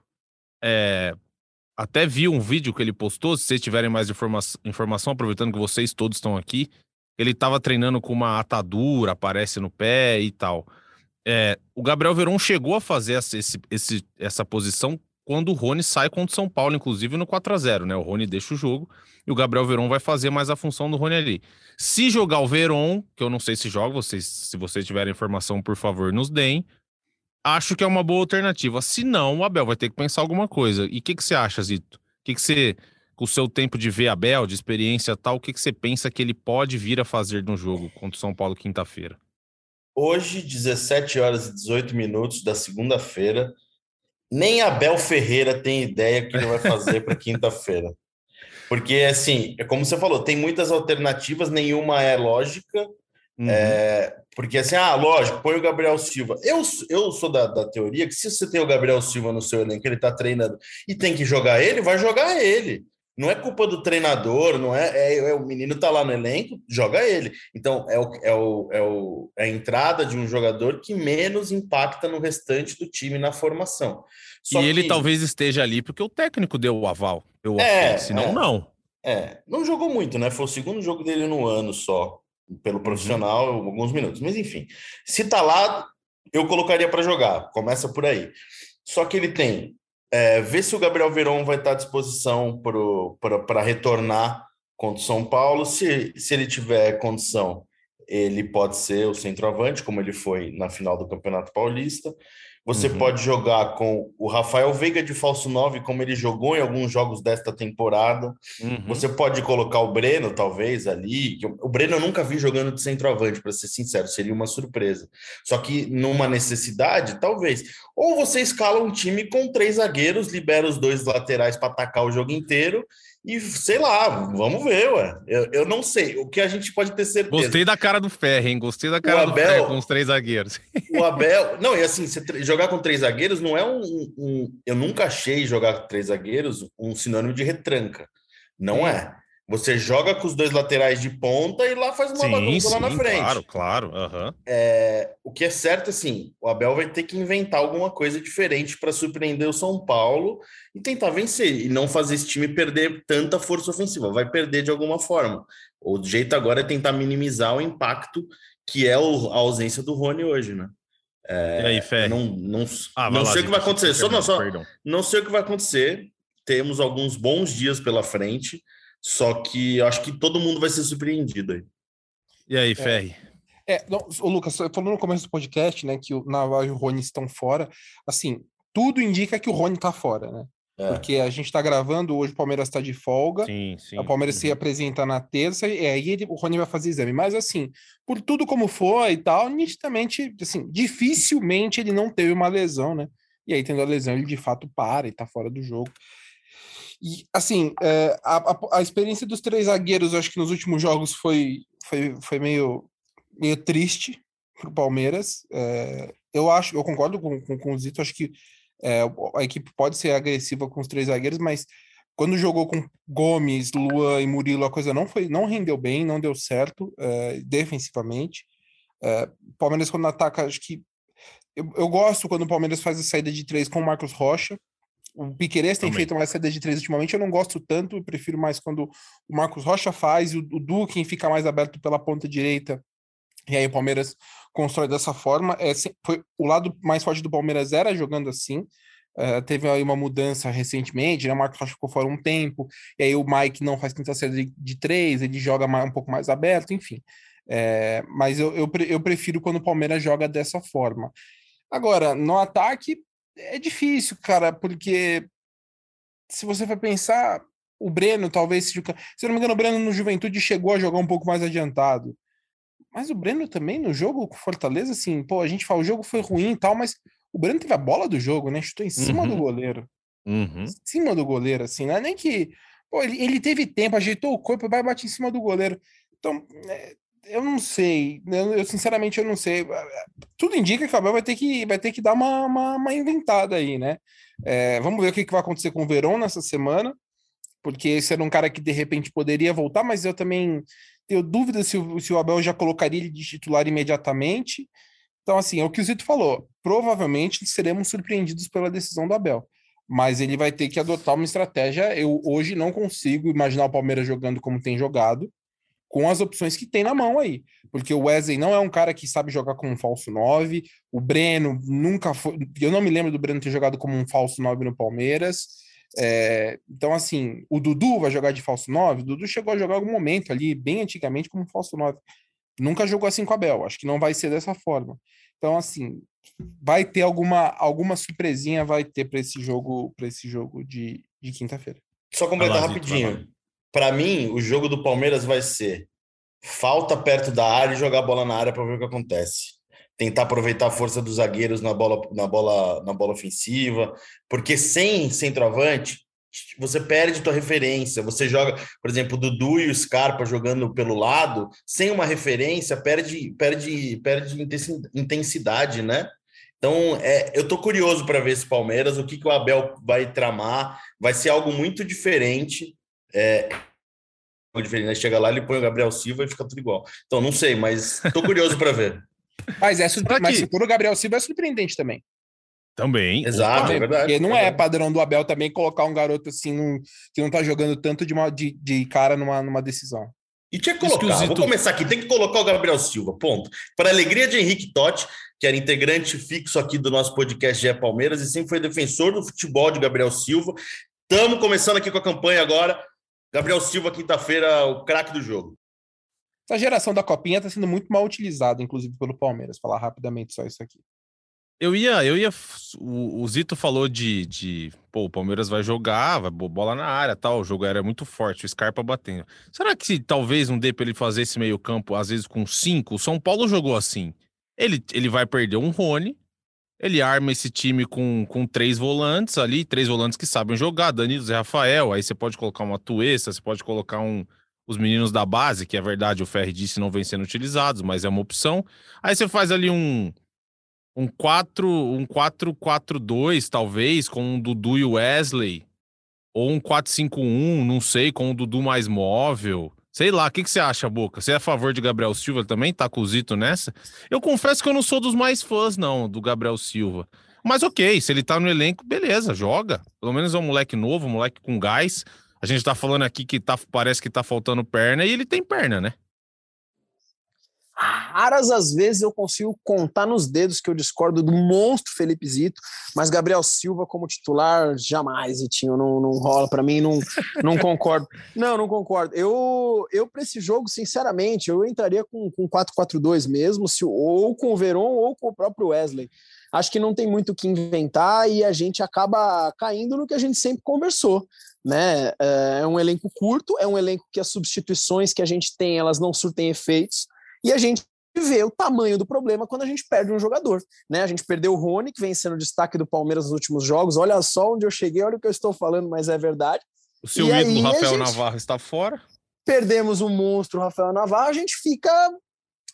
é, até vi um vídeo que ele postou, se vocês tiverem mais informa informação, aproveitando que vocês todos estão aqui, ele estava treinando com uma atadura, aparece no pé e tal. É, o Gabriel Veron chegou a fazer esse, essa posição quando o Rony sai contra o São Paulo, inclusive no 4 a 0 né? O Rony deixa o jogo e o Gabriel Veron vai fazer mais a função do Rony ali. Se jogar o Veron, que eu não sei se joga, vocês, se vocês tiverem informação, por favor, nos deem. Acho que é uma boa alternativa. Se não, o Abel vai ter que pensar alguma coisa. E o que, que você acha, Zito? O que, que você, com o seu tempo de ver Abel, de experiência tal, o que, que você pensa que ele pode vir a fazer no jogo contra o São Paulo quinta-feira? Hoje, 17 horas e 18 minutos da segunda-feira, nem Abel Ferreira tem ideia que ele vai fazer para quinta-feira. Porque, assim, é como você falou, tem muitas alternativas, nenhuma é lógica. Uhum. É, porque, assim, ah, lógico, põe o Gabriel Silva. Eu, eu sou da, da teoria que se você tem o Gabriel Silva no seu elenco, ele tá treinando e tem que jogar ele, vai jogar ele. Não é culpa do treinador, não é, é, é, o menino tá lá no elenco, joga ele. Então é, o, é, o, é, o, é a entrada de um jogador que menos impacta no restante do time na formação. Só e ele talvez esteja ali porque o técnico deu o aval, deu o é, senão é, não. É, não jogou muito, né? Foi o segundo jogo dele no ano só, pelo uhum. profissional, uhum. alguns minutos. Mas enfim, se tá lá, eu colocaria para jogar. Começa por aí. Só que ele tem. É, ver se o Gabriel Verón vai estar à disposição para retornar contra o São Paulo. Se, se ele tiver condição, ele pode ser o centroavante, como ele foi na final do Campeonato Paulista. Você uhum. pode jogar com o Rafael Veiga de falso 9, como ele jogou em alguns jogos desta temporada. Uhum. Você pode colocar o Breno, talvez, ali. O Breno eu nunca vi jogando de centroavante, para ser sincero, seria uma surpresa. Só que numa necessidade, talvez. Ou você escala um time com três zagueiros, libera os dois laterais para atacar o jogo inteiro e sei lá, vamos ver, ué. Eu, eu não sei. O que a gente pode ter certeza. Gostei da cara do Ferro, hein? Gostei da cara Abel, do Ferro com os três zagueiros. O Abel. Não, e assim, jogar com três zagueiros não é um, um. Eu nunca achei jogar com três zagueiros um sinônimo de retranca. Não é. Você joga com os dois laterais de ponta e lá faz uma sim, bagunça sim, lá na frente. Claro, claro. Uhum. É, o que é certo, assim, o Abel vai ter que inventar alguma coisa diferente para surpreender o São Paulo e tentar vencer e não fazer esse time perder tanta força ofensiva. Vai perder de alguma forma. O jeito agora é tentar minimizar o impacto que é o, a ausência do Rony hoje, né? É, e aí, Fé? Não, não, ah, não sei o que vai acontecer. Só, não, só, não sei o que vai acontecer. Temos alguns bons dias pela frente. Só que eu acho que todo mundo vai ser surpreendido aí. E aí, Ferri? É, é não, o Lucas, falando no começo do podcast, né, que o Naval e o Rony estão fora, assim, tudo indica que o Rony tá fora, né? É. Porque a gente tá gravando, hoje o Palmeiras tá de folga. Sim, sim. O Palmeiras uhum. se apresenta na terça e aí ele, o Rony vai fazer exame. Mas assim, por tudo como foi e tal, nitidamente, assim, dificilmente ele não teve uma lesão, né? E aí, tendo a lesão, ele de fato para e tá fora do jogo. E, assim, é, a, a, a, experiência dos três zagueiros, acho que nos últimos jogos foi, foi, foi meio, meio triste para o Palmeiras. É, eu acho, eu concordo com, com, com o Zito, acho que é, a equipe pode ser agressiva com os três zagueiros, mas quando jogou com Gomes, Luan e Murilo, a coisa não foi, não rendeu bem, não deu certo é, defensivamente. É, Palmeiras quando ataca, acho que eu, eu, gosto quando o Palmeiras faz a saída de três com o Marcos Rocha. O Piqueires tem feito mais saída de três ultimamente, eu não gosto tanto, eu prefiro mais quando o Marcos Rocha faz e o, o Duque fica mais aberto pela ponta direita. E aí o Palmeiras constrói dessa forma. É, foi, o lado mais forte do Palmeiras era jogando assim. Uh, teve aí uma mudança recentemente, né? O Marcos Rocha ficou fora um tempo, e aí o Mike não faz tanta saída de, de três, ele joga mais, um pouco mais aberto, enfim. É, mas eu, eu, eu prefiro quando o Palmeiras joga dessa forma. Agora, no ataque, é difícil, cara, porque se você for pensar, o Breno talvez se eu não me engano, o Breno no Juventude chegou a jogar um pouco mais adiantado. Mas o Breno também no jogo com Fortaleza, assim, pô, a gente fala, o jogo foi ruim e tal, mas o Breno teve a bola do jogo, né? Chutou em cima uhum. do goleiro. Uhum. Em cima do goleiro, assim, não é nem que. Pô, ele, ele teve tempo, ajeitou o corpo, vai bater em cima do goleiro. Então, é, eu não sei. Eu, eu, sinceramente eu não sei. Tudo indica que o Abel vai ter que, vai ter que dar uma, uma, uma inventada aí, né? É, vamos ver o que, que vai acontecer com o Verón nessa semana, porque esse era um cara que de repente poderia voltar, mas eu também tenho dúvidas se, o, se o Abel já colocaria ele de titular imediatamente. Então, assim, é o que o Zito falou. Provavelmente seremos surpreendidos pela decisão do Abel. Mas ele vai ter que adotar uma estratégia. Eu hoje não consigo imaginar o Palmeiras jogando como tem jogado com as opções que tem na mão aí. Porque o Wesley não é um cara que sabe jogar como um falso 9, o Breno nunca foi. Eu não me lembro do Breno ter jogado como um falso 9 no Palmeiras. É, então, assim, o Dudu vai jogar de falso 9. O Dudu chegou a jogar algum momento ali, bem antigamente, como falso 9. Nunca jogou assim com a Bel. Acho que não vai ser dessa forma. Então, assim, vai ter alguma, alguma surpresinha, vai ter para esse jogo, para esse jogo de, de quinta-feira. Só completar rapidinho. Para mim, o jogo do Palmeiras vai ser falta perto da área e jogar a bola na área para ver o que acontece. Tentar aproveitar a força dos zagueiros na bola, na bola, na bola ofensiva, porque sem centroavante você perde tua referência. Você joga, por exemplo, o Dudu e o Scarpa jogando pelo lado, sem uma referência, perde, perde, perde intensidade, né? Então, é, eu tô curioso para ver esse Palmeiras, o que, que o Abel vai tramar. Vai ser algo muito diferente É, diferente, né? Chega lá, ele põe o Gabriel Silva e fica tudo igual. Então, não sei, mas tô curioso para ver. Mas, é mas se for o Gabriel Silva é surpreendente também. Também. Exato, é verdade. Porque não é é padrão do Abel também colocar um garoto assim num- que não tá jogando tanto de, uma, de, de cara numa, numa decisão. E tinha que colocar, o vou começar aqui, tem que colocar o Gabriel Silva, ponto. Para a alegria de Henrique Totti, que era integrante fixo aqui do nosso podcast GE Palmeiras e sempre foi defensor do futebol de Gabriel Silva. Estamos começando aqui com a campanha agora. Gabriel Silva, quinta-feira, o craque do jogo. Essa geração da Copinha tá sendo muito mal utilizada, inclusive pelo Palmeiras. Falar rapidamente só isso aqui. Eu ia, eu ia. O, o Zito falou de, de. Pô, o Palmeiras vai jogar, vai bo- bola na área tal. O jogo era muito forte, o Scarpa batendo. Será que se talvez não dê pra ele fazer esse meio-campo, às vezes com cinco? O São Paulo jogou assim. Ele, ele vai perder um Rony, ele arma esse time com, com três volantes ali, três volantes que sabem jogar, Danilo Zé Rafael. Aí você pode colocar uma Tuesta, você pode colocar um. Os meninos da base, que é verdade, o Ferri disse não vem sendo utilizados, mas é uma opção. Aí você faz ali um um 4, um 4-4-2, talvez, com o Dudu e o Wesley. Ou um 4-5-1, não sei, com o Dudu mais móvel. Sei lá, o que, que você acha, Boca? Você é a favor de Gabriel Silva também? Tá com nessa? Eu confesso que eu não sou dos mais fãs, não, do Gabriel Silva. Mas ok, se ele tá no elenco, beleza, joga. Pelo menos é um moleque novo, um moleque com gás. A gente tá falando aqui que tá, parece que tá faltando perna e ele tem perna, né? Raras as vezes eu consigo contar nos dedos que eu discordo do monstro Felipe Zito, mas Gabriel Silva como titular, jamais, Itinho, não, não rola para mim, não, não concordo. Não, não concordo. Eu, eu para esse jogo, sinceramente, eu entraria com, com 4-4-2 mesmo, se, ou com o Veron ou com o próprio Wesley. Acho que não tem muito o que inventar e a gente acaba caindo no que a gente sempre conversou. Né? É um elenco curto, é um elenco que as substituições que a gente tem, elas não surtem efeitos. E a gente vê o tamanho do problema quando a gente perde um jogador. Né? A gente perdeu o Rony, que vem sendo destaque do Palmeiras nos últimos jogos. Olha só onde eu cheguei, olha o que eu estou falando, mas é verdade. O seu E ídolo aí, Rafael gente- Navarro está fora. Perdemos o monstro Rafael Navarro, a gente fica.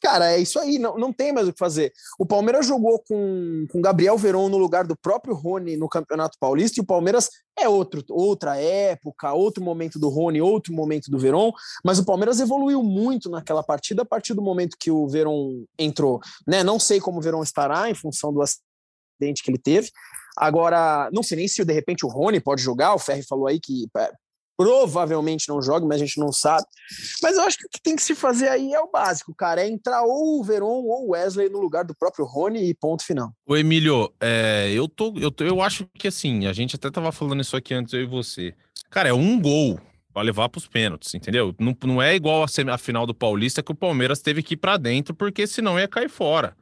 Cara, é isso aí, não, não tem mais o que fazer. O Palmeiras jogou com, com Gabriel Veron no lugar do próprio Rony no Campeonato Paulista, e o Palmeiras é outro, outra época, outro momento do Rony, outro momento do Veron, mas o Palmeiras evoluiu muito naquela partida a partir do momento que o Veron entrou. Né? Não sei como o Veron estará em função do acidente que ele teve. Agora, não sei nem se de repente o Rony pode jogar, o Ferri falou aí que é, provavelmente não joga, mas a gente não sabe. Mas eu acho que o que tem que se fazer aí é o básico, cara. É entrar ou o Veron ou o Wesley no lugar do próprio Rony e ponto final. Ô, Emílio, é, eu, tô, eu, tô- eu acho que assim, a gente até tava falando isso aqui antes, eu e você. Cara, é um gol pra levar pros pênaltis, entendeu? Não, não é igual a, a final do Paulista que o Palmeiras teve que ir pra dentro, porque senão ia cair fora.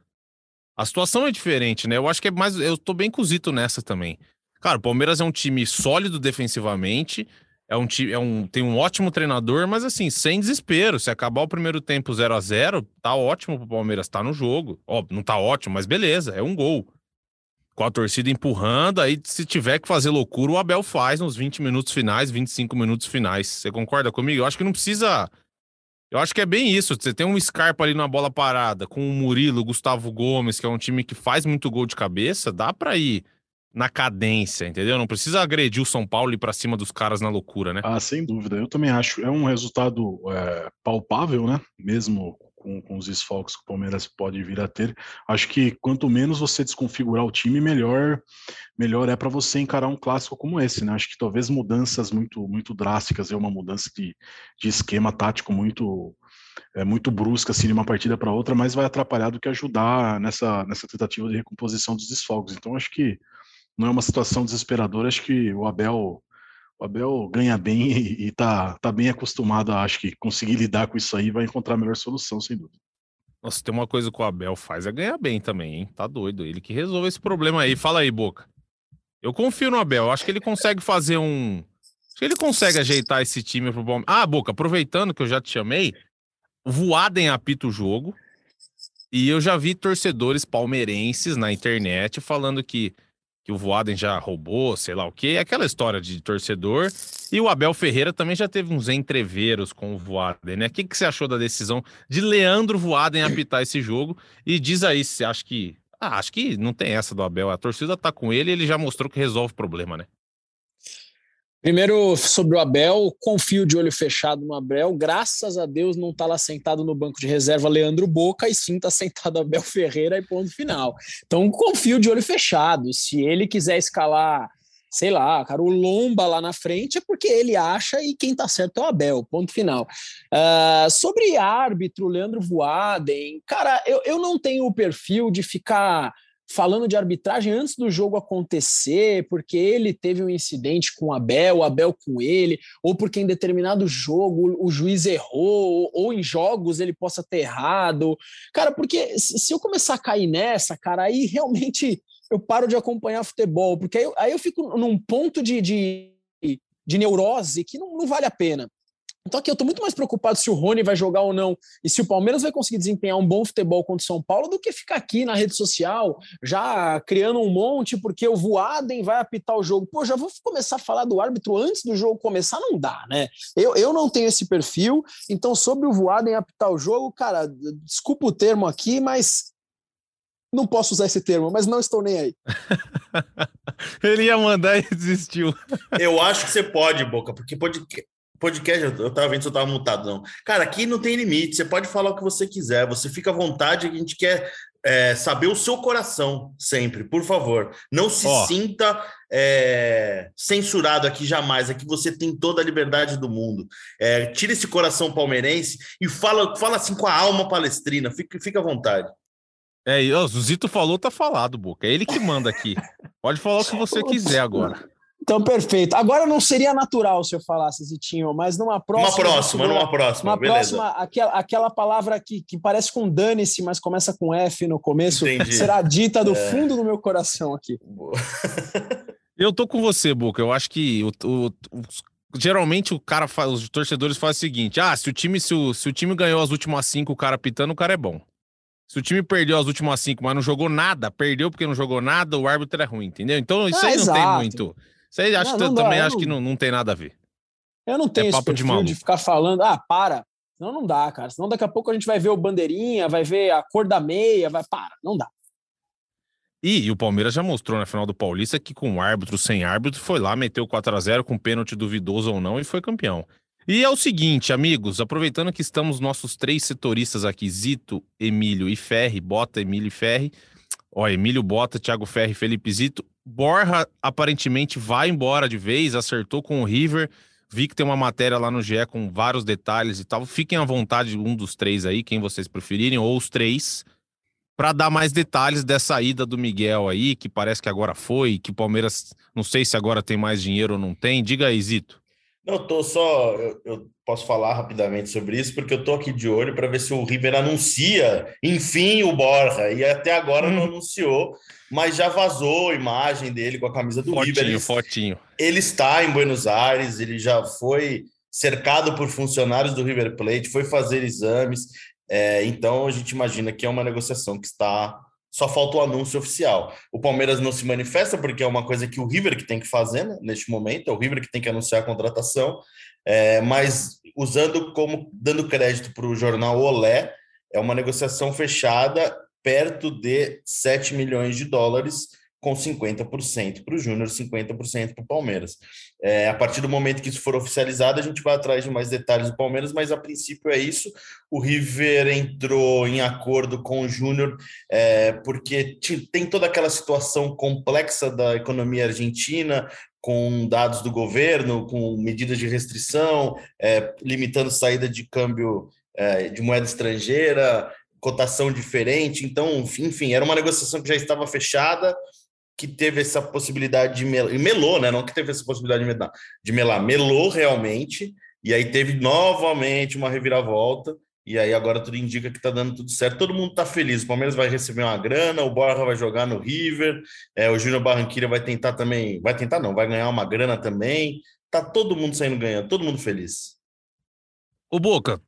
A situação é diferente, né? Eu acho que é mais. Eu tô bem cozido nessa também. Cara, o Palmeiras é um time sólido defensivamente. É um time, é um, tem um ótimo treinador, mas assim, sem desespero. Se acabar o primeiro tempo 0 a 0 tá ótimo pro Palmeiras, tá no jogo. Ó, não tá ótimo, mas beleza, é um gol. Com a torcida empurrando, aí se tiver que fazer loucura, o Abel faz nos 20 minutos finais, 25 minutos finais. Você concorda comigo? Eu acho que não precisa. Eu acho que é bem isso. Você tem um Scarpa ali na bola parada, com o Murilo, Gustavo Gomes, que é um time que faz muito gol de cabeça, dá pra ir na cadência, entendeu? Não precisa agredir o São Paulo e ir pra cima dos caras na loucura, né? Ah, sem dúvida. Eu também acho. É um resultado é, palpável, né? Mesmo com, com os desfalques que o Palmeiras pode vir a ter. Acho que quanto menos você desconfigurar o time, melhor, melhor é para você encarar um clássico como esse, né? Acho que talvez mudanças muito, muito drásticas, é uma mudança de, de esquema tático muito é muito brusca assim de uma partida para outra, mas vai atrapalhar do que ajudar nessa, nessa tentativa de recomposição dos desfalques. Então acho que não é uma situação desesperadora, acho que o Abel o Abel ganha bem e, e tá, bem acostumado a, acho que, conseguir lidar com isso aí vai encontrar a melhor solução, sem dúvida. Nossa, tem uma coisa que o Abel faz é ganhar bem também, hein? Tá doido. Ele que resolve esse problema aí. Fala aí, Boca. Eu confio no Abel. Acho que ele consegue fazer um. Acho que ele consegue ajeitar esse time pro bom. Ah, Boca, aproveitando que eu já te chamei, o Voaden apita o jogo. E eu já vi torcedores palmeirenses na internet falando que, que o Voaden já roubou, sei lá o quê. Aquela história de torcedor. E o Abel Ferreira também já teve uns entreveros com o Voaden, né? O que, que você achou da decisão de Leandro Voaden apitar esse jogo? E diz aí se acha que. Ah, acho que não tem essa do Abel. A torcida tá com ele ele já mostrou que resolve o problema, né? Primeiro, sobre o Abel, confio de olho fechado no Abel. Graças a Deus não está lá sentado no banco de reserva Leandro Boca, e sim está sentado Abel Ferreira e ponto final. Então, confio de olho fechado. Se ele quiser escalar, sei lá, cara, o Lomba lá na frente, é porque ele acha e quem está certo é o Abel, ponto final. Uh, sobre árbitro, Leandro Voaden, cara, eu, eu não tenho o perfil de ficar falando de arbitragem antes do jogo acontecer, porque ele teve um incidente com o Abel, o Abel com ele, ou porque em determinado jogo o juiz errou, ou em jogos ele possa ter errado. Cara, porque se eu começar a cair nessa, cara, aí realmente eu paro de acompanhar futebol, porque aí eu, aí eu fico num ponto de, de, de neurose que não, não vale a pena. Então aqui eu estou muito mais preocupado se o Rony vai jogar ou não e se o Palmeiras vai conseguir desempenhar um bom futebol contra o São Paulo do que ficar aqui na rede social já criando um monte porque o Voaden vai apitar o jogo. Pô, já vou começar a falar do árbitro antes do jogo começar? Não dá, né? Eu, eu não tenho esse perfil, então sobre o Voaden apitar o jogo, cara, desculpa o termo aqui, mas não posso usar esse termo, mas não estou nem aí. Ele ia mandar e desistiu. Eu acho que você pode, Boca, porque pode, podcast, eu tava vendo se eu tava mutado, não. Cara, aqui não tem limite, você pode falar o que você quiser, você fica à vontade, a gente quer é, saber o seu coração sempre, por favor. Não se oh. sinta é, censurado aqui jamais, aqui você tem toda a liberdade do mundo. É, tira esse coração palmeirense e fala, fala assim com a alma palestrina, fica, fica à vontade. É, o Zito falou, tá falado, Boca. É ele que manda aqui. Pode falar o que você quiser agora. Então, perfeito. Agora não seria natural se eu falasse Zitinho, mas numa próxima. Uma próxima, numa próxima. Uma beleza. próxima, aquela, aquela palavra que, que parece com dane-se, mas começa com F no começo, Entendi. será dita do é... fundo do meu coração aqui. eu tô com você, Boca. Eu acho que o, o, o geralmente o cara faz, os torcedores fazem o seguinte: ah, se o time, se o, se o time ganhou as últimas cinco, o cara pitando, o cara é bom. Se o time perdeu as últimas cinco, mas não jogou nada, perdeu porque não jogou nada, o árbitro é ruim, entendeu? Então isso ah, aí exato. não tem muito. Você acha não, não também acho que não, não tem nada a ver. Eu não tenho é esse perfil de, de, ficar falando, ah, para. Não, não dá, cara. Senão daqui a pouco a gente vai ver o bandeirinha, vai ver a cor da meia, vai, para, não dá. E, e o Palmeiras já mostrou na final do Paulista que com árbitro, sem árbitro, foi lá, meteu 4 a 0 com pênalti duvidoso ou não e foi campeão. E é o seguinte, amigos, aproveitando que estamos nossos três setoristas aqui, Zito, Emílio e Ferri, Bota, Emílio e Ferri, ó, Emílio Bota, Thiago Ferri, Felipe Zito, Borja aparentemente vai embora de vez, acertou com o River. Vi que tem uma matéria lá no GE com vários detalhes e tal. Fiquem à vontade, um dos três aí, quem vocês preferirem, ou os três, para dar mais detalhes dessa ida do Miguel aí, que parece que agora foi, que o Palmeiras, não sei se agora tem mais dinheiro ou não tem. Diga aí, Zito. Não, tô só. Eu, eu, posso falar rapidamente sobre isso, porque eu tô aqui de olho para ver se o River anuncia, enfim, o Borja. E até agora hum. não anunciou, mas já vazou a imagem dele com a camisa do fotinho, River. Ele, fotinho. Ele está em Buenos Aires, ele já foi cercado por funcionários do River Plate, foi fazer exames. É, então a gente imagina que é uma negociação que está só falta o anúncio oficial. O Palmeiras não se manifesta porque é uma coisa que o River que tem que fazer né, neste momento, é o River que tem que anunciar a contratação, é, mas usando como dando crédito para o jornal Olé, é uma negociação fechada perto de 7 milhões de dólares com 50% para o Júnior, 50% para o Palmeiras. É, a partir do momento que isso for oficializado, a gente vai atrás de mais detalhes do Palmeiras, mas a princípio é isso. O River entrou em acordo com o Júnior, é, porque tem toda aquela situação complexa da economia argentina, com dados do governo, com medidas de restrição, é, limitando saída de câmbio é, de moeda estrangeira, cotação diferente. Então, enfim, era uma negociação que já estava fechada que teve essa possibilidade de melar, melou, né? Não que teve essa possibilidade de melar, de melar, melou realmente, e aí teve novamente uma reviravolta, e aí agora tudo indica que tá dando tudo certo. Todo mundo tá feliz. O Palmeiras vai receber uma grana, o Borja vai jogar no River, é, o Júnior Barranquilla vai tentar também, vai tentar não, vai ganhar uma grana também. Tá todo mundo saindo ganhando, todo mundo feliz. O Boca,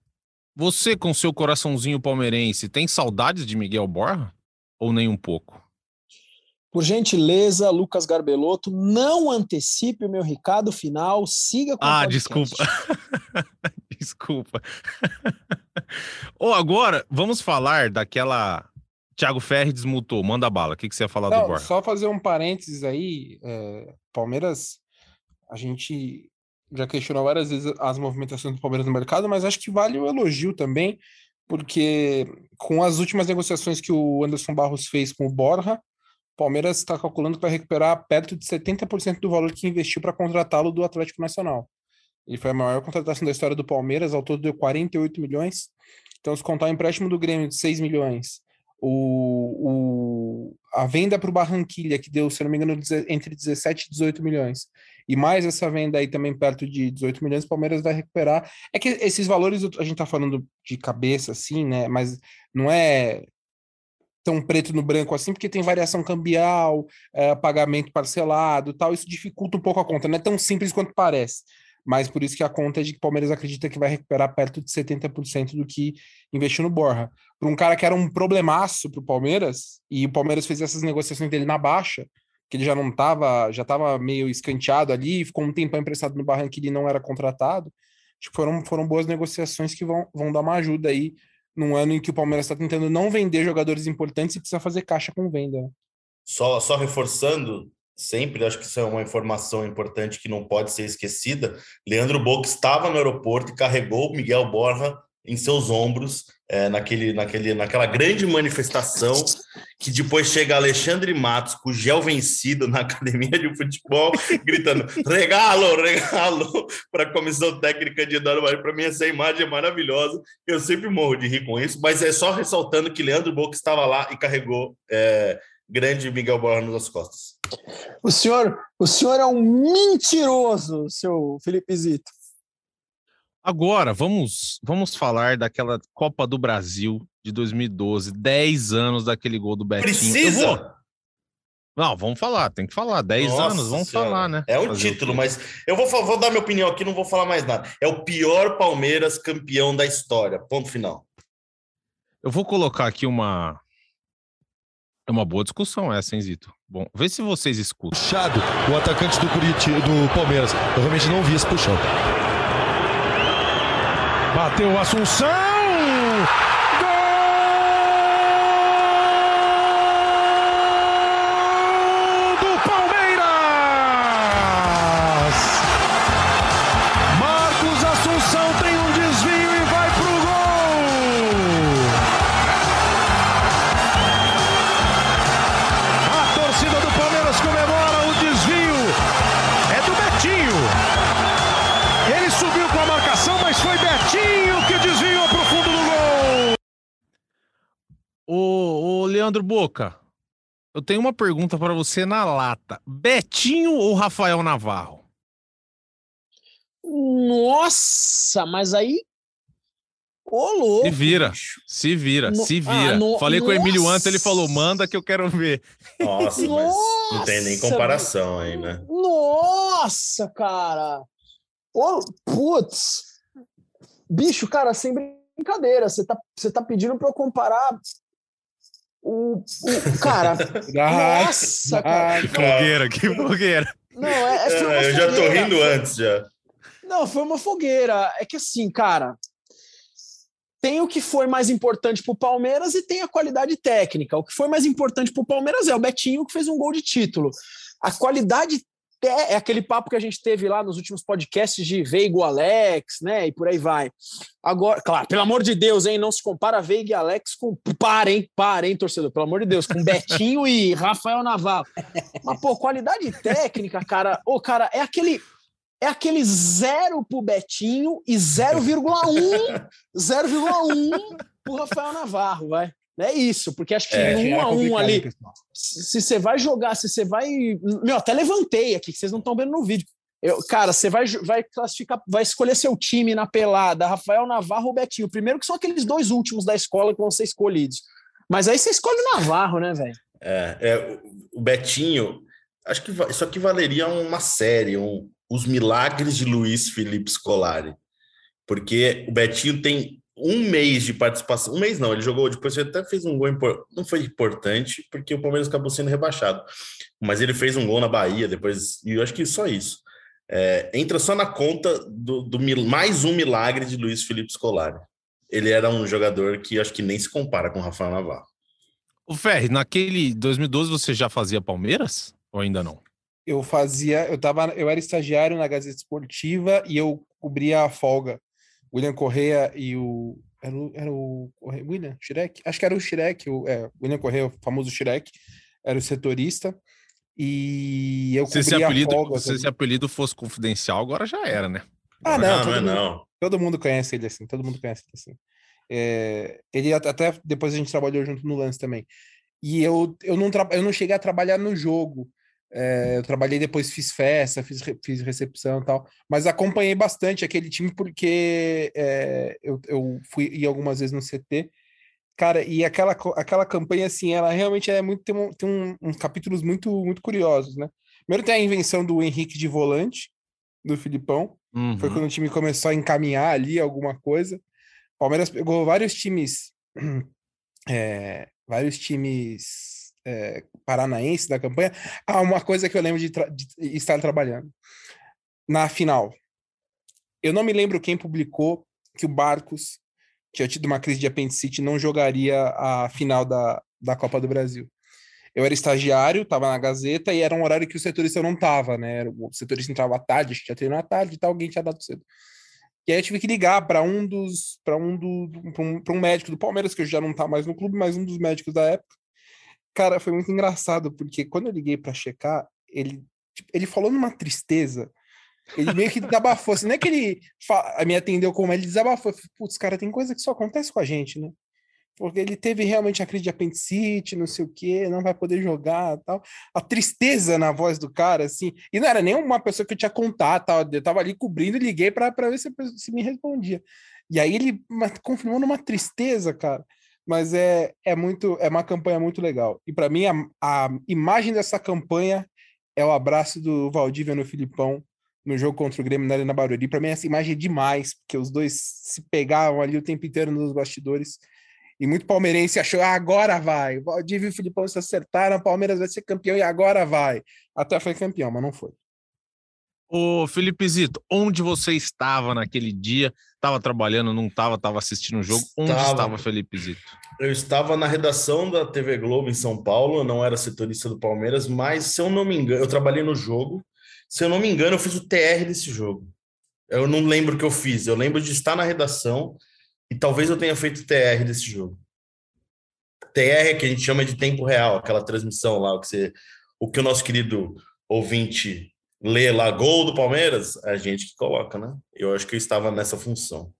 você com seu coraçãozinho palmeirense, tem saudades de Miguel Borja ou nem um pouco? Por gentileza, Lucas Garbelotto, não antecipe o meu recado final, siga com Ah, desculpa. desculpa. Ou oh, agora, vamos falar daquela. Thiago Ferri desmutou, manda bala. O que, que você ia falar não, do Borja? Só fazer um parênteses aí. É, Palmeiras A gente já questionou várias vezes as movimentações do Palmeiras no mercado, mas acho que vale o elogio também, porque com as últimas negociações que o Anderson Barros fez com o Borja, Palmeiras está calculando que vai recuperar perto de 70% do valor que investiu para contratá-lo do Atlético Nacional. Ele foi a maior contratação da história do Palmeiras, ao todo deu 48 milhões. Então, se contar o empréstimo do Grêmio de 6 milhões, o, o, a venda para o Barranquilha, que deu, se não me engano, entre 17 e 18 milhões, e mais essa venda aí também perto de 18 milhões, o Palmeiras vai recuperar. É que esses valores a gente tá falando de cabeça, assim, né? Mas não é tão preto no branco assim, porque tem variação cambial, é, pagamento parcelado tal, isso dificulta um pouco a conta, não é tão simples quanto parece mas por isso que a conta é de que o Palmeiras acredita que vai recuperar perto de 70% do que investiu no Borja. Para um cara que era um problemaço para o Palmeiras, e o Palmeiras fez essas negociações dele na baixa, que ele já não estava, já estava meio escanteado ali, ficou um tempo emprestado no Barranquilla e não era contratado. Acho que foram, foram boas negociações que vão, vão dar uma ajuda aí num ano em que o Palmeiras está tentando não vender jogadores importantes e precisa fazer caixa com venda. Só, só reforçando, sempre, acho que isso é uma informação importante que não pode ser esquecida. Leandro Boca estava no aeroporto e carregou Miguel Borja em seus ombros é, naquele, naquele, naquela grande manifestação que depois chega Alexandre Matos com o gel vencido na academia de futebol, gritando regalo, regalo para a comissão técnica de Eduardo Para mim, essa imagem é maravilhosa. Eu sempre morro de rir com isso, mas é só ressaltando que Leandro Boca estava lá e carregou é, grande Miguel Borja nas costas. O senhor, o senhor é um mentiroso, seu Felipe Zito. Agora, vamos, vamos falar daquela Copa do Brasil de 2012, 10 anos daquele gol do Betinho. Precisa? Não, vamos falar, tem que falar. 10 Nossa anos, vamos senhora. falar, né? É um Fazer título, mas eu vou, vou dar minha opinião aqui, não vou falar mais nada. É o pior Palmeiras campeão da história. Ponto final. Eu vou colocar aqui uma, é uma boa discussão essa, hein, Zito? Bom, vê se vocês escutam. Puxado, o atacante do Curitiba, do Palmeiras. Eu realmente não vi esse puxão. Bateu Assunção! Leandro Boca, eu tenho uma pergunta para você na lata. Betinho ou Rafael Navarro? Nossa, mas aí. Ô, louco. Se vira, bicho. se vira, no... se vira. Ah, no... Falei com o Emílio antes, ele falou: manda que eu quero ver. Nossa, mas não tem nem comparação aí, né? Nossa, cara. Ô, putz. Bicho, cara, sem brincadeira. Você tá, você tá pedindo para eu comparar o, o cara. nossa, cara. Que fogueira, que fogueira. Não, é, é, é eu já tô rindo antes já. Não, foi uma fogueira. É que assim, cara, tem o que foi mais importante para o Palmeiras e tem a qualidade técnica. O que foi mais importante para o Palmeiras é o Betinho que fez um gol de título. A qualidade é aquele papo que a gente teve lá nos últimos podcasts de Veigo Alex, né? E por aí vai. Agora, claro, pelo amor de Deus, hein? Não se compara Veigo e Alex com. Parem, parem, torcedor, pelo amor de Deus, com Betinho e Rafael Navarro. Mas, pô, qualidade técnica, cara. Ô, cara, é aquele. É aquele zero pro Betinho e 0,1 0,1 pro Rafael Navarro, vai. É isso, porque acho que é, um a um ali, se você vai jogar, se você vai. Meu, até levantei aqui, que vocês não estão vendo no vídeo. Eu, cara, você vai, vai classificar, vai escolher seu time na pelada, Rafael Navarro ou Betinho. Primeiro que são aqueles dois últimos da escola que vão ser escolhidos. Mas aí você escolhe o Navarro, né, velho? É, é, o Betinho, acho que isso aqui valeria uma série, um, Os Milagres de Luiz Felipe Scolari. Porque o Betinho tem um mês de participação. Um mês não, ele jogou, depois ele até fez um gol importante. Não foi importante, porque o Palmeiras acabou sendo rebaixado. Mas ele fez um gol na Bahia depois, e eu acho que só isso. É, entra só na conta do, do, mais um milagre de Luiz Felipe Scolari. Ele era um jogador que acho que nem se compara com o Rafael Navarro. O Ferri, naquele 2012 você já fazia Palmeiras ou ainda não? eu fazia, eu tava, eu era estagiário na Gazeta Esportiva e eu cobria a folga. William Correia e o era o, era o William Shirek? Acho que era o Shirek, o é, William Correia, o famoso Shirek, era o setorista. E eu se esse apelido, folga. se esse apelido fosse confidencial, agora já era, né? Ah, não, não, não, todo, é mundo, não. todo mundo conhece ele assim, todo mundo conhece ele assim. É, ele at- até depois a gente trabalhou junto no lance também. E eu, eu, não, eu não cheguei a trabalhar no jogo. É, eu trabalhei depois, fiz festa, fiz, fiz recepção e tal, mas acompanhei bastante aquele time porque é, eu, eu fui ir algumas vezes no CT. Cara, e aquela, aquela campanha, assim, ela realmente é muito, tem, um- tem um- uns capítulos muito, muito curiosos, né? Primeiro tem a invenção do Henrique de volante, do Filipão, foi Uhum. quando o time começou a encaminhar ali alguma coisa. Palmeiras pegou vários times, é, vários times é, paranaenses da campanha. Ah, uma coisa que eu lembro de, tra- de estar trabalhando. Na final, eu não me lembro quem publicou que o Barcos tinha tido uma crise de apendicite e não jogaria a final da, da Copa do Brasil. Eu era estagiário, estava na Gazeta e era um horário que o setorista não estava, né? O setorista entrava à tarde, tinha treino à tarde e tal, alguém tinha dado cedo. E aí eu tive que ligar para um dos, para um do, para um, um médico do Palmeiras, que eu já não tá mais no clube, mas um dos médicos da época. Cara, foi muito engraçado, porque quando eu liguei para checar, ele, tipo, ele falou numa tristeza. Ele meio que desabafou, assim, não é que ele fa- me atendeu como ele desabafou. Putz, cara, tem coisa que só acontece com a gente, né? Porque ele teve realmente a crise de apendicite, não sei o quê, não vai poder jogar tal. A tristeza na voz do cara, assim. E não era nem uma pessoa que eu tinha contato, tal. eu tava ali cobrindo e liguei para ver se, se me respondia. E aí ele confirmou numa tristeza, cara. Mas é, é muito, é uma campanha muito legal. E para mim, a, a imagem dessa campanha é o abraço do Valdívia no Filipão no jogo contra o Grêmio na Arena Barueri. Para mim, essa imagem é demais, porque os dois se pegavam ali o tempo inteiro nos bastidores. E muito palmeirense achou, ah, agora vai. O Valdívia e o Filipão se acertaram, o Palmeiras vai ser campeão e agora vai. Até foi campeão, mas não foi. Ô, Felipe Zito, onde você estava naquele dia? Estava trabalhando, não estava, estava assistindo o jogo? Onde Estava. estava Felipe Zito? Eu estava na redação da TV Globo em São Paulo, eu não era setorista do Palmeiras, mas se eu não me engano, eu trabalhei no jogo. Se eu não me engano, eu fiz o TR desse jogo. Eu não lembro o que eu fiz, eu lembro de estar na redação e talvez eu tenha feito o TR desse jogo. TR é que a gente chama de tempo real, aquela transmissão lá, o que, você, o, que o nosso querido ouvinte lê lá, gol do Palmeiras, é a gente que coloca, né? Eu acho que eu estava nessa função.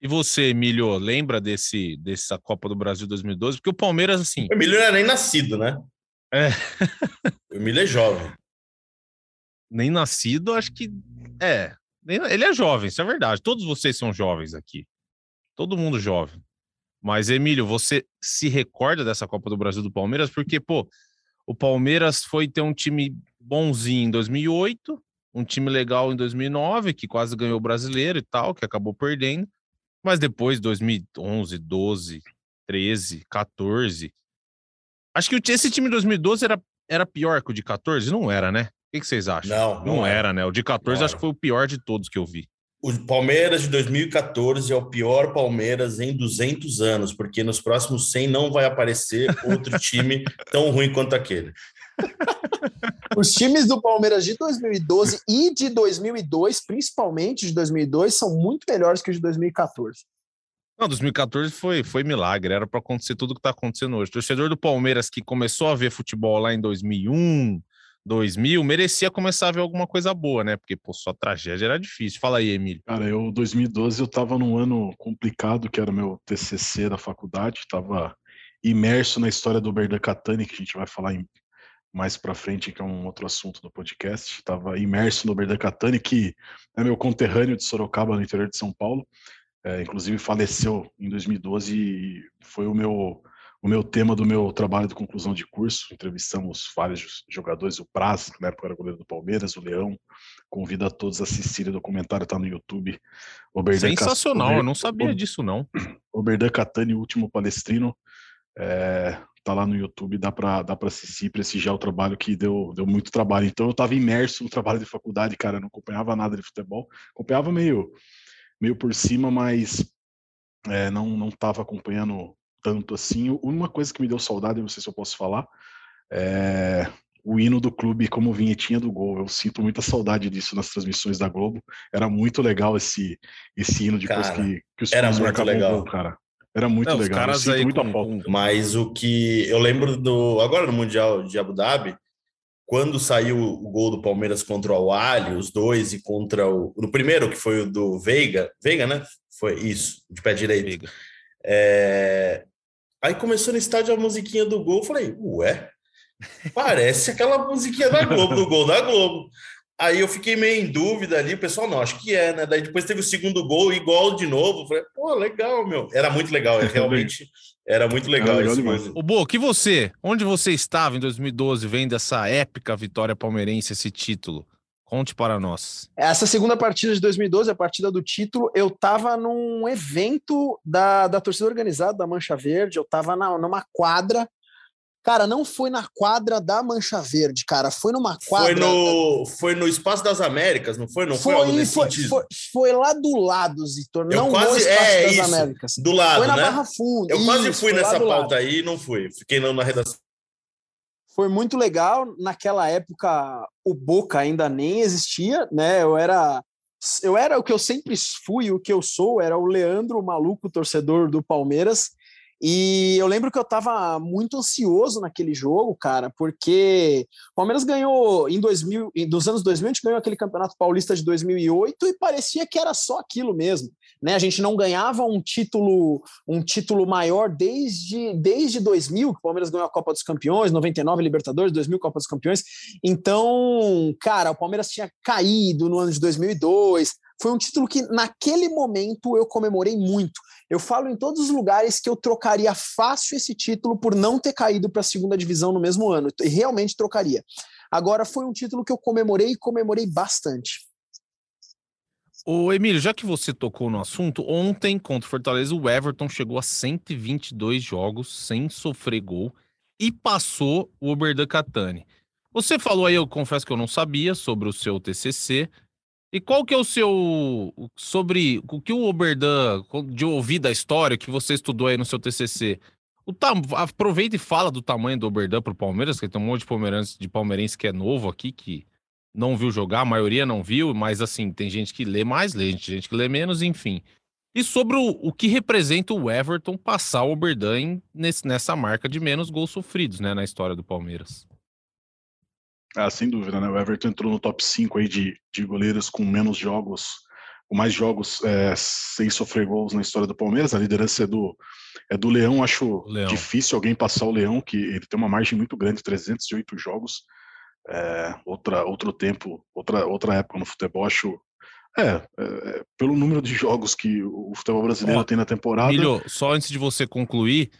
E você, Emílio, lembra desse dessa Copa do Brasil 2012? Porque o Palmeiras, assim, O Emílio não era nem nascido, né? É. O Emílio é jovem. nem nascido, acho que é. Ele é jovem, isso é verdade. Todos vocês são jovens aqui. Todo mundo jovem. Mas, Emílio, você se recorda dessa Copa do Brasil do Palmeiras? Porque, pô, o Palmeiras foi ter um time bonzinho em 2008, um time legal em 2009, que quase ganhou o brasileiro e tal, que acabou perdendo. Mas depois, 2011, 12, 13, 14. Acho que esse time de 2012 era, era pior que o de 14? Não era, né? O que, vocês acham? Não, Não, não era, né? O de 14 Não acho era. que foi o pior de todos que eu vi. O Palmeiras de 2014 é o pior Palmeiras em 200 anos, porque nos próximos 100 não vai aparecer outro time tão ruim quanto aquele. Os times do Palmeiras de 2012 e de 2002, principalmente de 2002, são muito melhores que os de 2014. Não, 2014 foi, foi milagre, era para acontecer tudo que tá acontecendo hoje. O torcedor do Palmeiras que começou a ver futebol lá em 2001, 2000, merecia começar a ver alguma coisa boa, né? Porque, pô, só tragédia era difícil. Fala aí, Emílio. Cara, eu, 2012, eu tava num ano complicado, que era meu TCC da faculdade, tava imerso na história do Berdan Catani, que a gente vai falar em- mais pra frente, que é um outro assunto do podcast. Tava imerso no Berdan Catani, que é meu conterrâneo de Sorocaba, no interior de São Paulo. É, inclusive faleceu em 2012 e foi o meu o meu tema do meu trabalho de conclusão de curso. Entrevistamos vários jogadores, o Praz, que na época era goleiro do Palmeiras, o Leão. Convido a todos a assistirem o documentário, tá no YouTube. O Berdan Cas- Sensacional, o eu não sabia disso, não. o Berdan Catani, o último palestrino, é, tá lá no YouTube, dá para dá para assistir, prestigiar o trabalho que deu, deu muito trabalho. Então eu estava imerso no trabalho de faculdade, cara, não acompanhava nada de futebol, acompanhava meio meio por cima, mas é, não não estava acompanhando tanto assim. Uma coisa que me deu saudade, não sei se eu posso falar, é, o hino do clube como vinhetinha do gol. Eu sinto muita saudade disso nas transmissões da Globo. Era muito legal esse, esse hino depois Cara, que, que os era muito legal. gol, cara. Era muito Não, os legal. Eu caras aí com- com- Mas o que eu lembro do agora no Mundial de Abu Dhabi, quando saiu o gol do Palmeiras contra o Al os dois e contra o no primeiro que foi o do Veiga, Veiga, né? Foi isso, de pé direito. Veiga. É, Aí começou no estádio a musiquinha do gol, eu falei, ué, parece aquela musiquinha da Globo, do gol da Globo. Aí eu fiquei meio em dúvida ali, o pessoal, não, acho que é, né? Daí depois teve o segundo gol, igual de novo. Falei, pô, legal, meu. Era muito legal, é, realmente era muito legal, Era legal esse demais. gol. Ô, Bo, que você? Onde você estava em 2012 vendo essa épica vitória palmeirense, esse título? Conte para nós. Essa segunda partida de 2012, a partida do título, eu tava num evento da, da torcida organizada da Mancha Verde, eu tava na, numa quadra. Cara, não foi na quadra da Mancha Verde, cara, foi numa quadra. Foi no, foi no Espaço das Américas, não foi? Não foi, foi, foi, foi, foi lá do lado, Zitor, Eu não no quase- Espaço é, das isso, Américas. Do lado, Foi na né? Barra Funda. Eu quase isso, fui foi lá nessa lado. pauta aí e não fui. Fiquei na, na redação. foi muito legal. Naquela época, o Boca ainda nem existia, né? Eu era, eu era o que eu sempre fui, o que eu sou, era o Leandro, o maluco torcedor do Palmeiras. E eu lembro que eu estava muito ansioso naquele jogo, cara, porque o Palmeiras ganhou em 2000, em- dos anos 2000, a gente ganhou aquele Campeonato Paulista de 2008 e parecia que era só aquilo mesmo, né? A gente não ganhava um título, um título maior desde desde 2000, que o Palmeiras ganhou a Copa dos Campeões, 99 Libertadores, 2000 Copa dos Campeões. Então, cara, o Palmeiras tinha caído no ano de 2002. Foi um título que naquele momento eu comemorei muito. Eu falo em todos os lugares que eu trocaria fácil esse título por não ter caído para a segunda divisão no mesmo ano. E realmente trocaria. Agora foi um título que eu comemorei e comemorei bastante. Ô, Emílio, já que você tocou no assunto, ontem contra o Fortaleza, o Everton chegou a 122 jogos sem sofrer gol e passou o Oberdan Catani. Você falou aí, eu confesso que eu não sabia sobre o seu TCC. E qual que é o seu sobre o que o Oberdan de ouvir da história que você estudou aí no seu TCC? O tam, aproveita e fala do tamanho do Oberdan pro Palmeiras, que tem um monte de palmeirense, de palmeirense que é novo aqui que não viu jogar, a maioria não viu, mas assim, tem gente que lê mais, lê, gente que lê menos, enfim. E sobre o, o que representa o Everton passar o Oberdan nessa marca de menos gols sofridos, né, na história do Palmeiras. Ah, sem dúvida, né? O Everton entrou no top 5 aí de, de goleiros com menos jogos, com mais jogos é, sem sofrer gols na história do Palmeiras. A liderança é do, é do Leão. Acho Leão. difícil alguém passar o Leão, que ele tem uma margem muito grande, 308 jogos. É, outra, outro tempo, outra, outra época no futebol, acho. É, é, pelo número de jogos que o futebol brasileiro Ó, tem na temporada. Emílio, só antes de você concluir,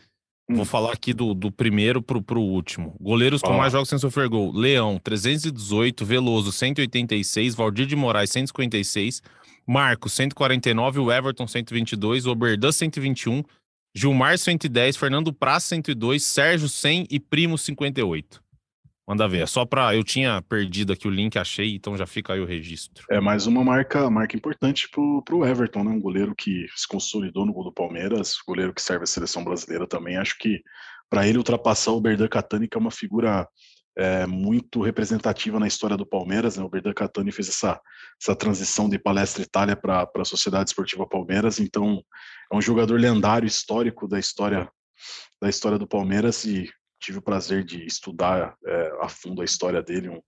Hum. vou falar aqui do, do primeiro pro, pro último. Goleiros com Fala. mais jogos sem sofrer gol. Leão, 318. Veloso, 186. Valdir de Moraes, 156. Marcos, 149. O Everton, 122. Oberdan, 121. Gilmar, 110. Fernando Praz, 102. Sérgio, 100. E Primo, 58. Manda ver. É só pra... Eu tinha perdido aqui o link, achei, então já fica aí o registro. É mais uma marca, marca importante pro, pro Everton, né? Um goleiro que se consolidou no gol do Palmeiras, goleiro que serve a seleção brasileira também. Acho que para ele ultrapassar o Berdan Catani, que é uma figura é, muito representativa na história do Palmeiras, né? O Berdan Catani fez essa, essa transição de Palestra Itália para a Sociedade Esportiva Palmeiras, então é um jogador lendário, histórico da história da história do Palmeiras e tive o prazer de estudar é, a fundo a história dele, um,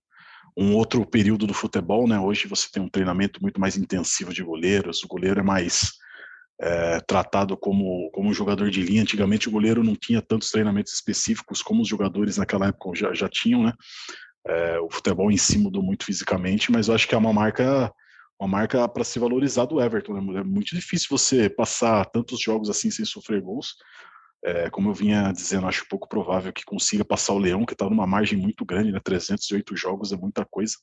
um outro período do futebol, né? Hoje você tem um treinamento muito mais intensivo de goleiros, o goleiro é mais é, tratado como, como um jogador de linha. Antigamente o goleiro não tinha tantos treinamentos específicos como os jogadores naquela época já, já tinham, né? É, o futebol em si mudou muito fisicamente, mas eu acho que é uma marca uma marca para se valorizar do Everton. Né? É muito difícil você passar tantos jogos assim sem sofrer gols. É, como eu vinha dizendo, acho pouco provável que consiga passar o Leão, que está numa margem muito grande, né? 308 jogos é muita coisa.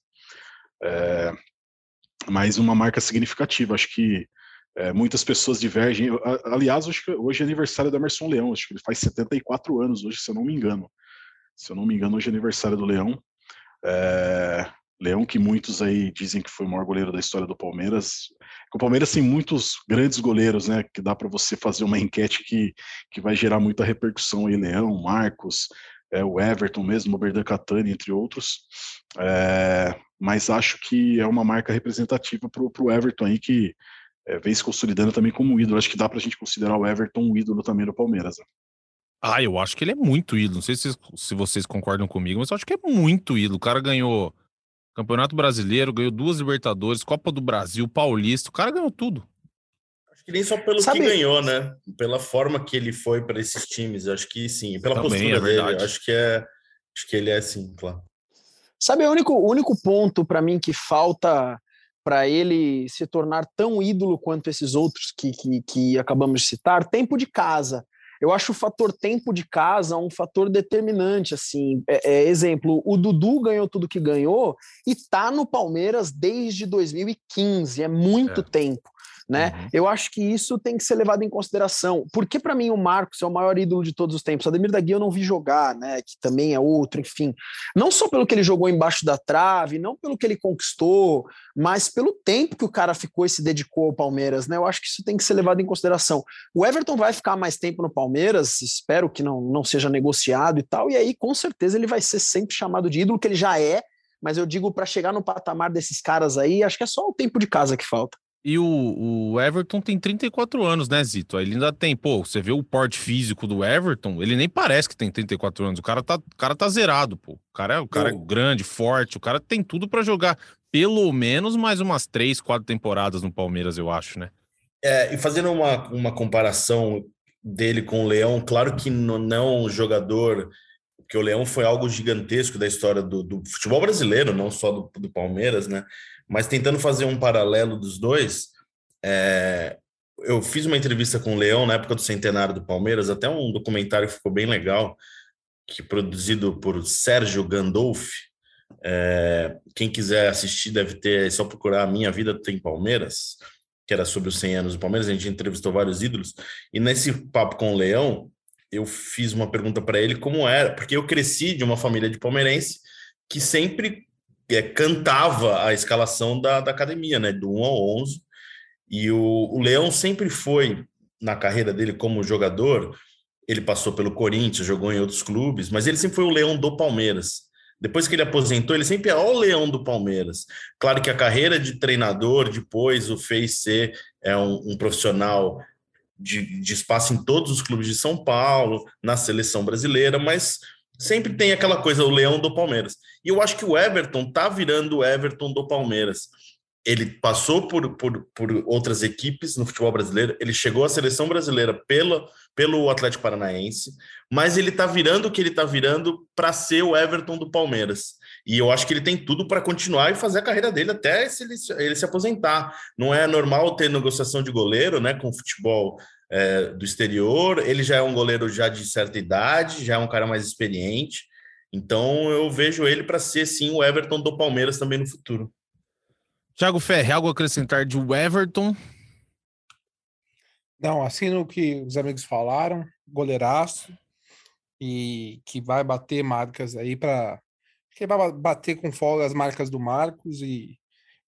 É, mas uma marca significativa. Acho que é, muitas pessoas divergem. Aliás, acho que hoje é aniversário da Emerson Leão. Acho que ele faz 74 anos hoje, se eu não me engano. Se eu não me engano, hoje é aniversário do Leão. É, Leão, que muitos aí dizem que foi o maior goleiro da história do Palmeiras. O Palmeiras tem muitos grandes goleiros, né? Que dá para você fazer uma enquete que, que vai gerar muita repercussão aí. Leão, Marcos, é, o Everton mesmo, o Berdan Catani, entre outros. É, mas acho que é uma marca representativa para o Everton aí, que é, vem se consolidando também como ídolo. Acho que dá para a gente considerar o Everton um ídolo também do Palmeiras. Né? Ah, eu acho que ele é muito ídolo. Não sei se, se vocês concordam comigo, mas eu acho que é muito ídolo. O cara ganhou Campeonato Brasileiro, ganhou duas Libertadores, Copa do Brasil, Paulista. O cara ganhou tudo. Acho que nem só pelo Sabe... que ganhou, né? Pela forma que ele foi para esses times. Acho que sim. Pela Também, postura é dele. Acho que é. Acho que ele é assim, claro. Sabe, o único, o único ponto para mim que falta para ele se tornar tão ídolo quanto esses outros que, que, que acabamos de citar, tempo de casa. Eu acho o fator tempo de casa um fator determinante, assim. É, é, exemplo, o Dudu ganhou tudo que ganhou e tá no Palmeiras desde 2015, é muito é. tempo né? Uhum. Eu acho que isso tem que ser levado em consideração. Porque para mim o Marcos é o maior ídolo de todos os tempos. Ademir da Guia eu não vi jogar, né? Que também é outro, enfim. Não só pelo que ele jogou embaixo da trave, não pelo que ele conquistou, mas pelo tempo que o cara ficou e se dedicou ao Palmeiras, né? Eu acho que isso tem que ser levado em consideração. O Everton vai ficar mais tempo no Palmeiras, espero que não, não seja negociado e tal, e aí com certeza ele vai ser sempre chamado de ídolo, que ele já é, mas eu digo para chegar no patamar desses caras aí, acho que é só o tempo de casa que falta. E o, o, Everton tem 34 anos, né, Zito? Ele ainda tem, pô, você vê o porte físico do Everton, ele nem parece que tem 34 anos. O cara tá, o cara tá zerado, pô. O cara, é, o cara é grande, forte, o cara tem tudo para jogar pelo menos mais umas três, quatro temporadas no Palmeiras, eu acho, né? É, e fazendo uma, uma comparação dele com o Leão, claro que no, não jogador, porque o Leão foi algo gigantesco da história do, do futebol brasileiro, não só do, do Palmeiras, né? Mas tentando fazer um paralelo dos dois, é, eu fiz uma entrevista com o Leão na época do centenário do Palmeiras, até um documentário que ficou bem legal, que produzido por Sérgio Gandolfi. É, quem quiser assistir deve ter, é só procurar Minha Vida Tem Palmeiras, que era sobre os 100 anos do Palmeiras, a gente entrevistou vários ídolos, e nesse papo com o Leão, eu fiz uma pergunta para ele como era, porque eu cresci de uma família de palmeirense que sempre é, cantava a escalação da, da academia, né? Do 1 ao 11. E o, o Leão sempre foi, na carreira dele como jogador, ele passou pelo Corinthians, jogou em outros clubes, mas ele sempre foi o Leão do Palmeiras. Depois que ele aposentou, ele sempre é o Leão do Palmeiras. Claro que a carreira de treinador depois o fez ser é, um, um profissional de, de, espaço em todos os clubes de São Paulo, na seleção brasileira, mas sempre tem aquela coisa, o leão do Palmeiras. E eu acho que o Everton tá virando o Everton do Palmeiras. Ele passou por, por, por outras equipes no futebol brasileiro, ele chegou à seleção brasileira pelo, pelo Atlético Paranaense, mas ele tá virando o que ele tá virando para ser o Everton do Palmeiras. E eu acho que ele tem tudo para continuar e fazer a carreira dele até se ele, ele se aposentar. Não é normal ter negociação de goleiro, né, com futebol é, do exterior. Ele já é um goleiro já de certa idade, já é um cara mais experiente. Então eu vejo ele para ser sim o Everton do Palmeiras também no futuro. Thiago Ferre, algo a acrescentar de Everton? Não, assim no que os amigos falaram, goleiraço e que vai bater marcas aí para que vai bater com folga as marcas do Marcos e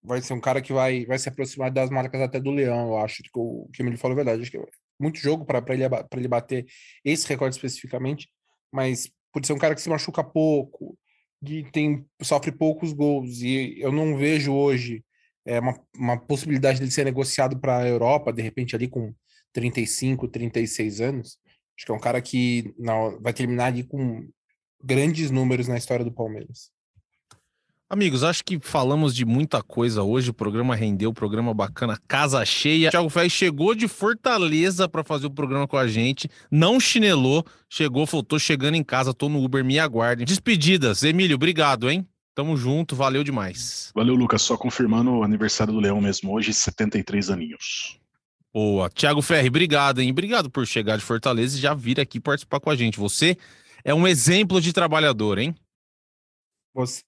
vai ser um cara que vai, vai se aproximar das marcas até do Leão, eu acho que o que ele falou é verdade. Acho que muito jogo para ele, ele bater esse recorde especificamente, mas por ser um cara que se machuca pouco, que tem, sofre poucos gols, e eu não vejo hoje é, uma, uma possibilidade dele ser negociado para a Europa, de repente ali com 35, 36 anos. Acho que é um cara que não, vai terminar ali com grandes números na história do Palmeiras. Amigos, acho que falamos de muita coisa hoje. O programa rendeu, programa bacana, casa cheia. Thiago Ferri chegou de Fortaleza para fazer o programa com a gente, não chinelou, chegou, falou: tô chegando em casa, tô no Uber, me aguardem. Despedidas, Emílio, obrigado, hein? Tamo junto, valeu demais. Valeu, Lucas. Só confirmando o aniversário do Leão mesmo hoje, 73 aninhos. Boa. Thiago Ferri, obrigado, hein? Obrigado por chegar de Fortaleza e já vir aqui participar com a gente. Você é um exemplo de trabalhador, hein?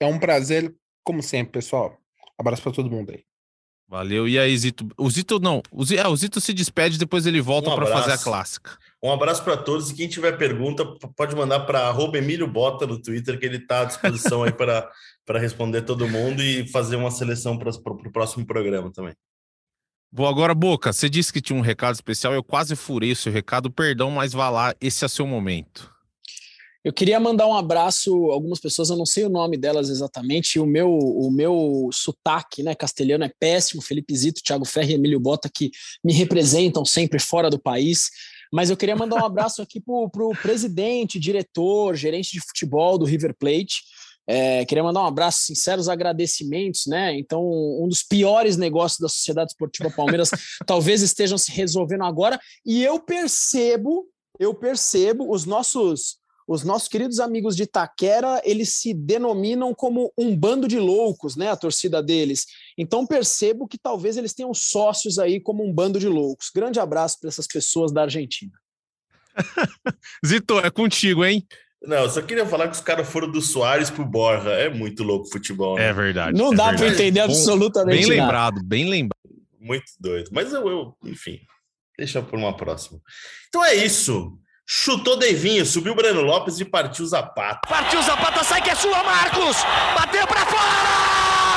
É um prazer, como sempre, pessoal. Abraço para todo mundo aí. Valeu. E aí, Zito? O Zito não. O Zito, ah, o Zito se despede, depois ele volta um para fazer a clássica. Um abraço para todos e quem tiver pergunta pode mandar para Emílio Bota no Twitter, que ele está à disposição aí para responder todo mundo e fazer uma seleção para o próximo programa também. Bom, agora, Boca, você disse que tinha um recado especial, eu quase furei o seu recado, perdão, mas vá lá, esse é seu momento. Eu queria mandar um abraço a algumas pessoas, eu não sei o nome delas exatamente, o meu o meu sotaque né, castelhano é péssimo, Felipe Zito, Thiago Ferri e Emílio Bota, que me representam sempre fora do país, mas eu queria mandar um abraço aqui para o presidente, diretor, gerente de futebol do River Plate, é, queria mandar um abraço, sinceros agradecimentos, né? Então, um dos piores negócios da Sociedade Esportiva Palmeiras talvez estejam se resolvendo agora. E eu percebo, eu percebo os nossos os nossos queridos amigos de Itaquera, eles se denominam como um bando de loucos, né? A torcida deles. Então percebo que talvez eles tenham sócios aí como um bando de loucos. Grande abraço para essas pessoas da Argentina. Zito, é contigo, hein? Não, eu só queria falar que os caras foram do Soares pro Borja. É muito louco futebol. Né? É verdade. Não é dá para entender absolutamente Bem nada. lembrado, bem lembrado. Muito doido. Mas eu, eu, enfim, deixa por uma próxima. Então é isso. Chutou Devinho, subiu Breno Lopes e partiu Zapata. Partiu Zapata, sai que é sua, Marcos! Bateu pra fora!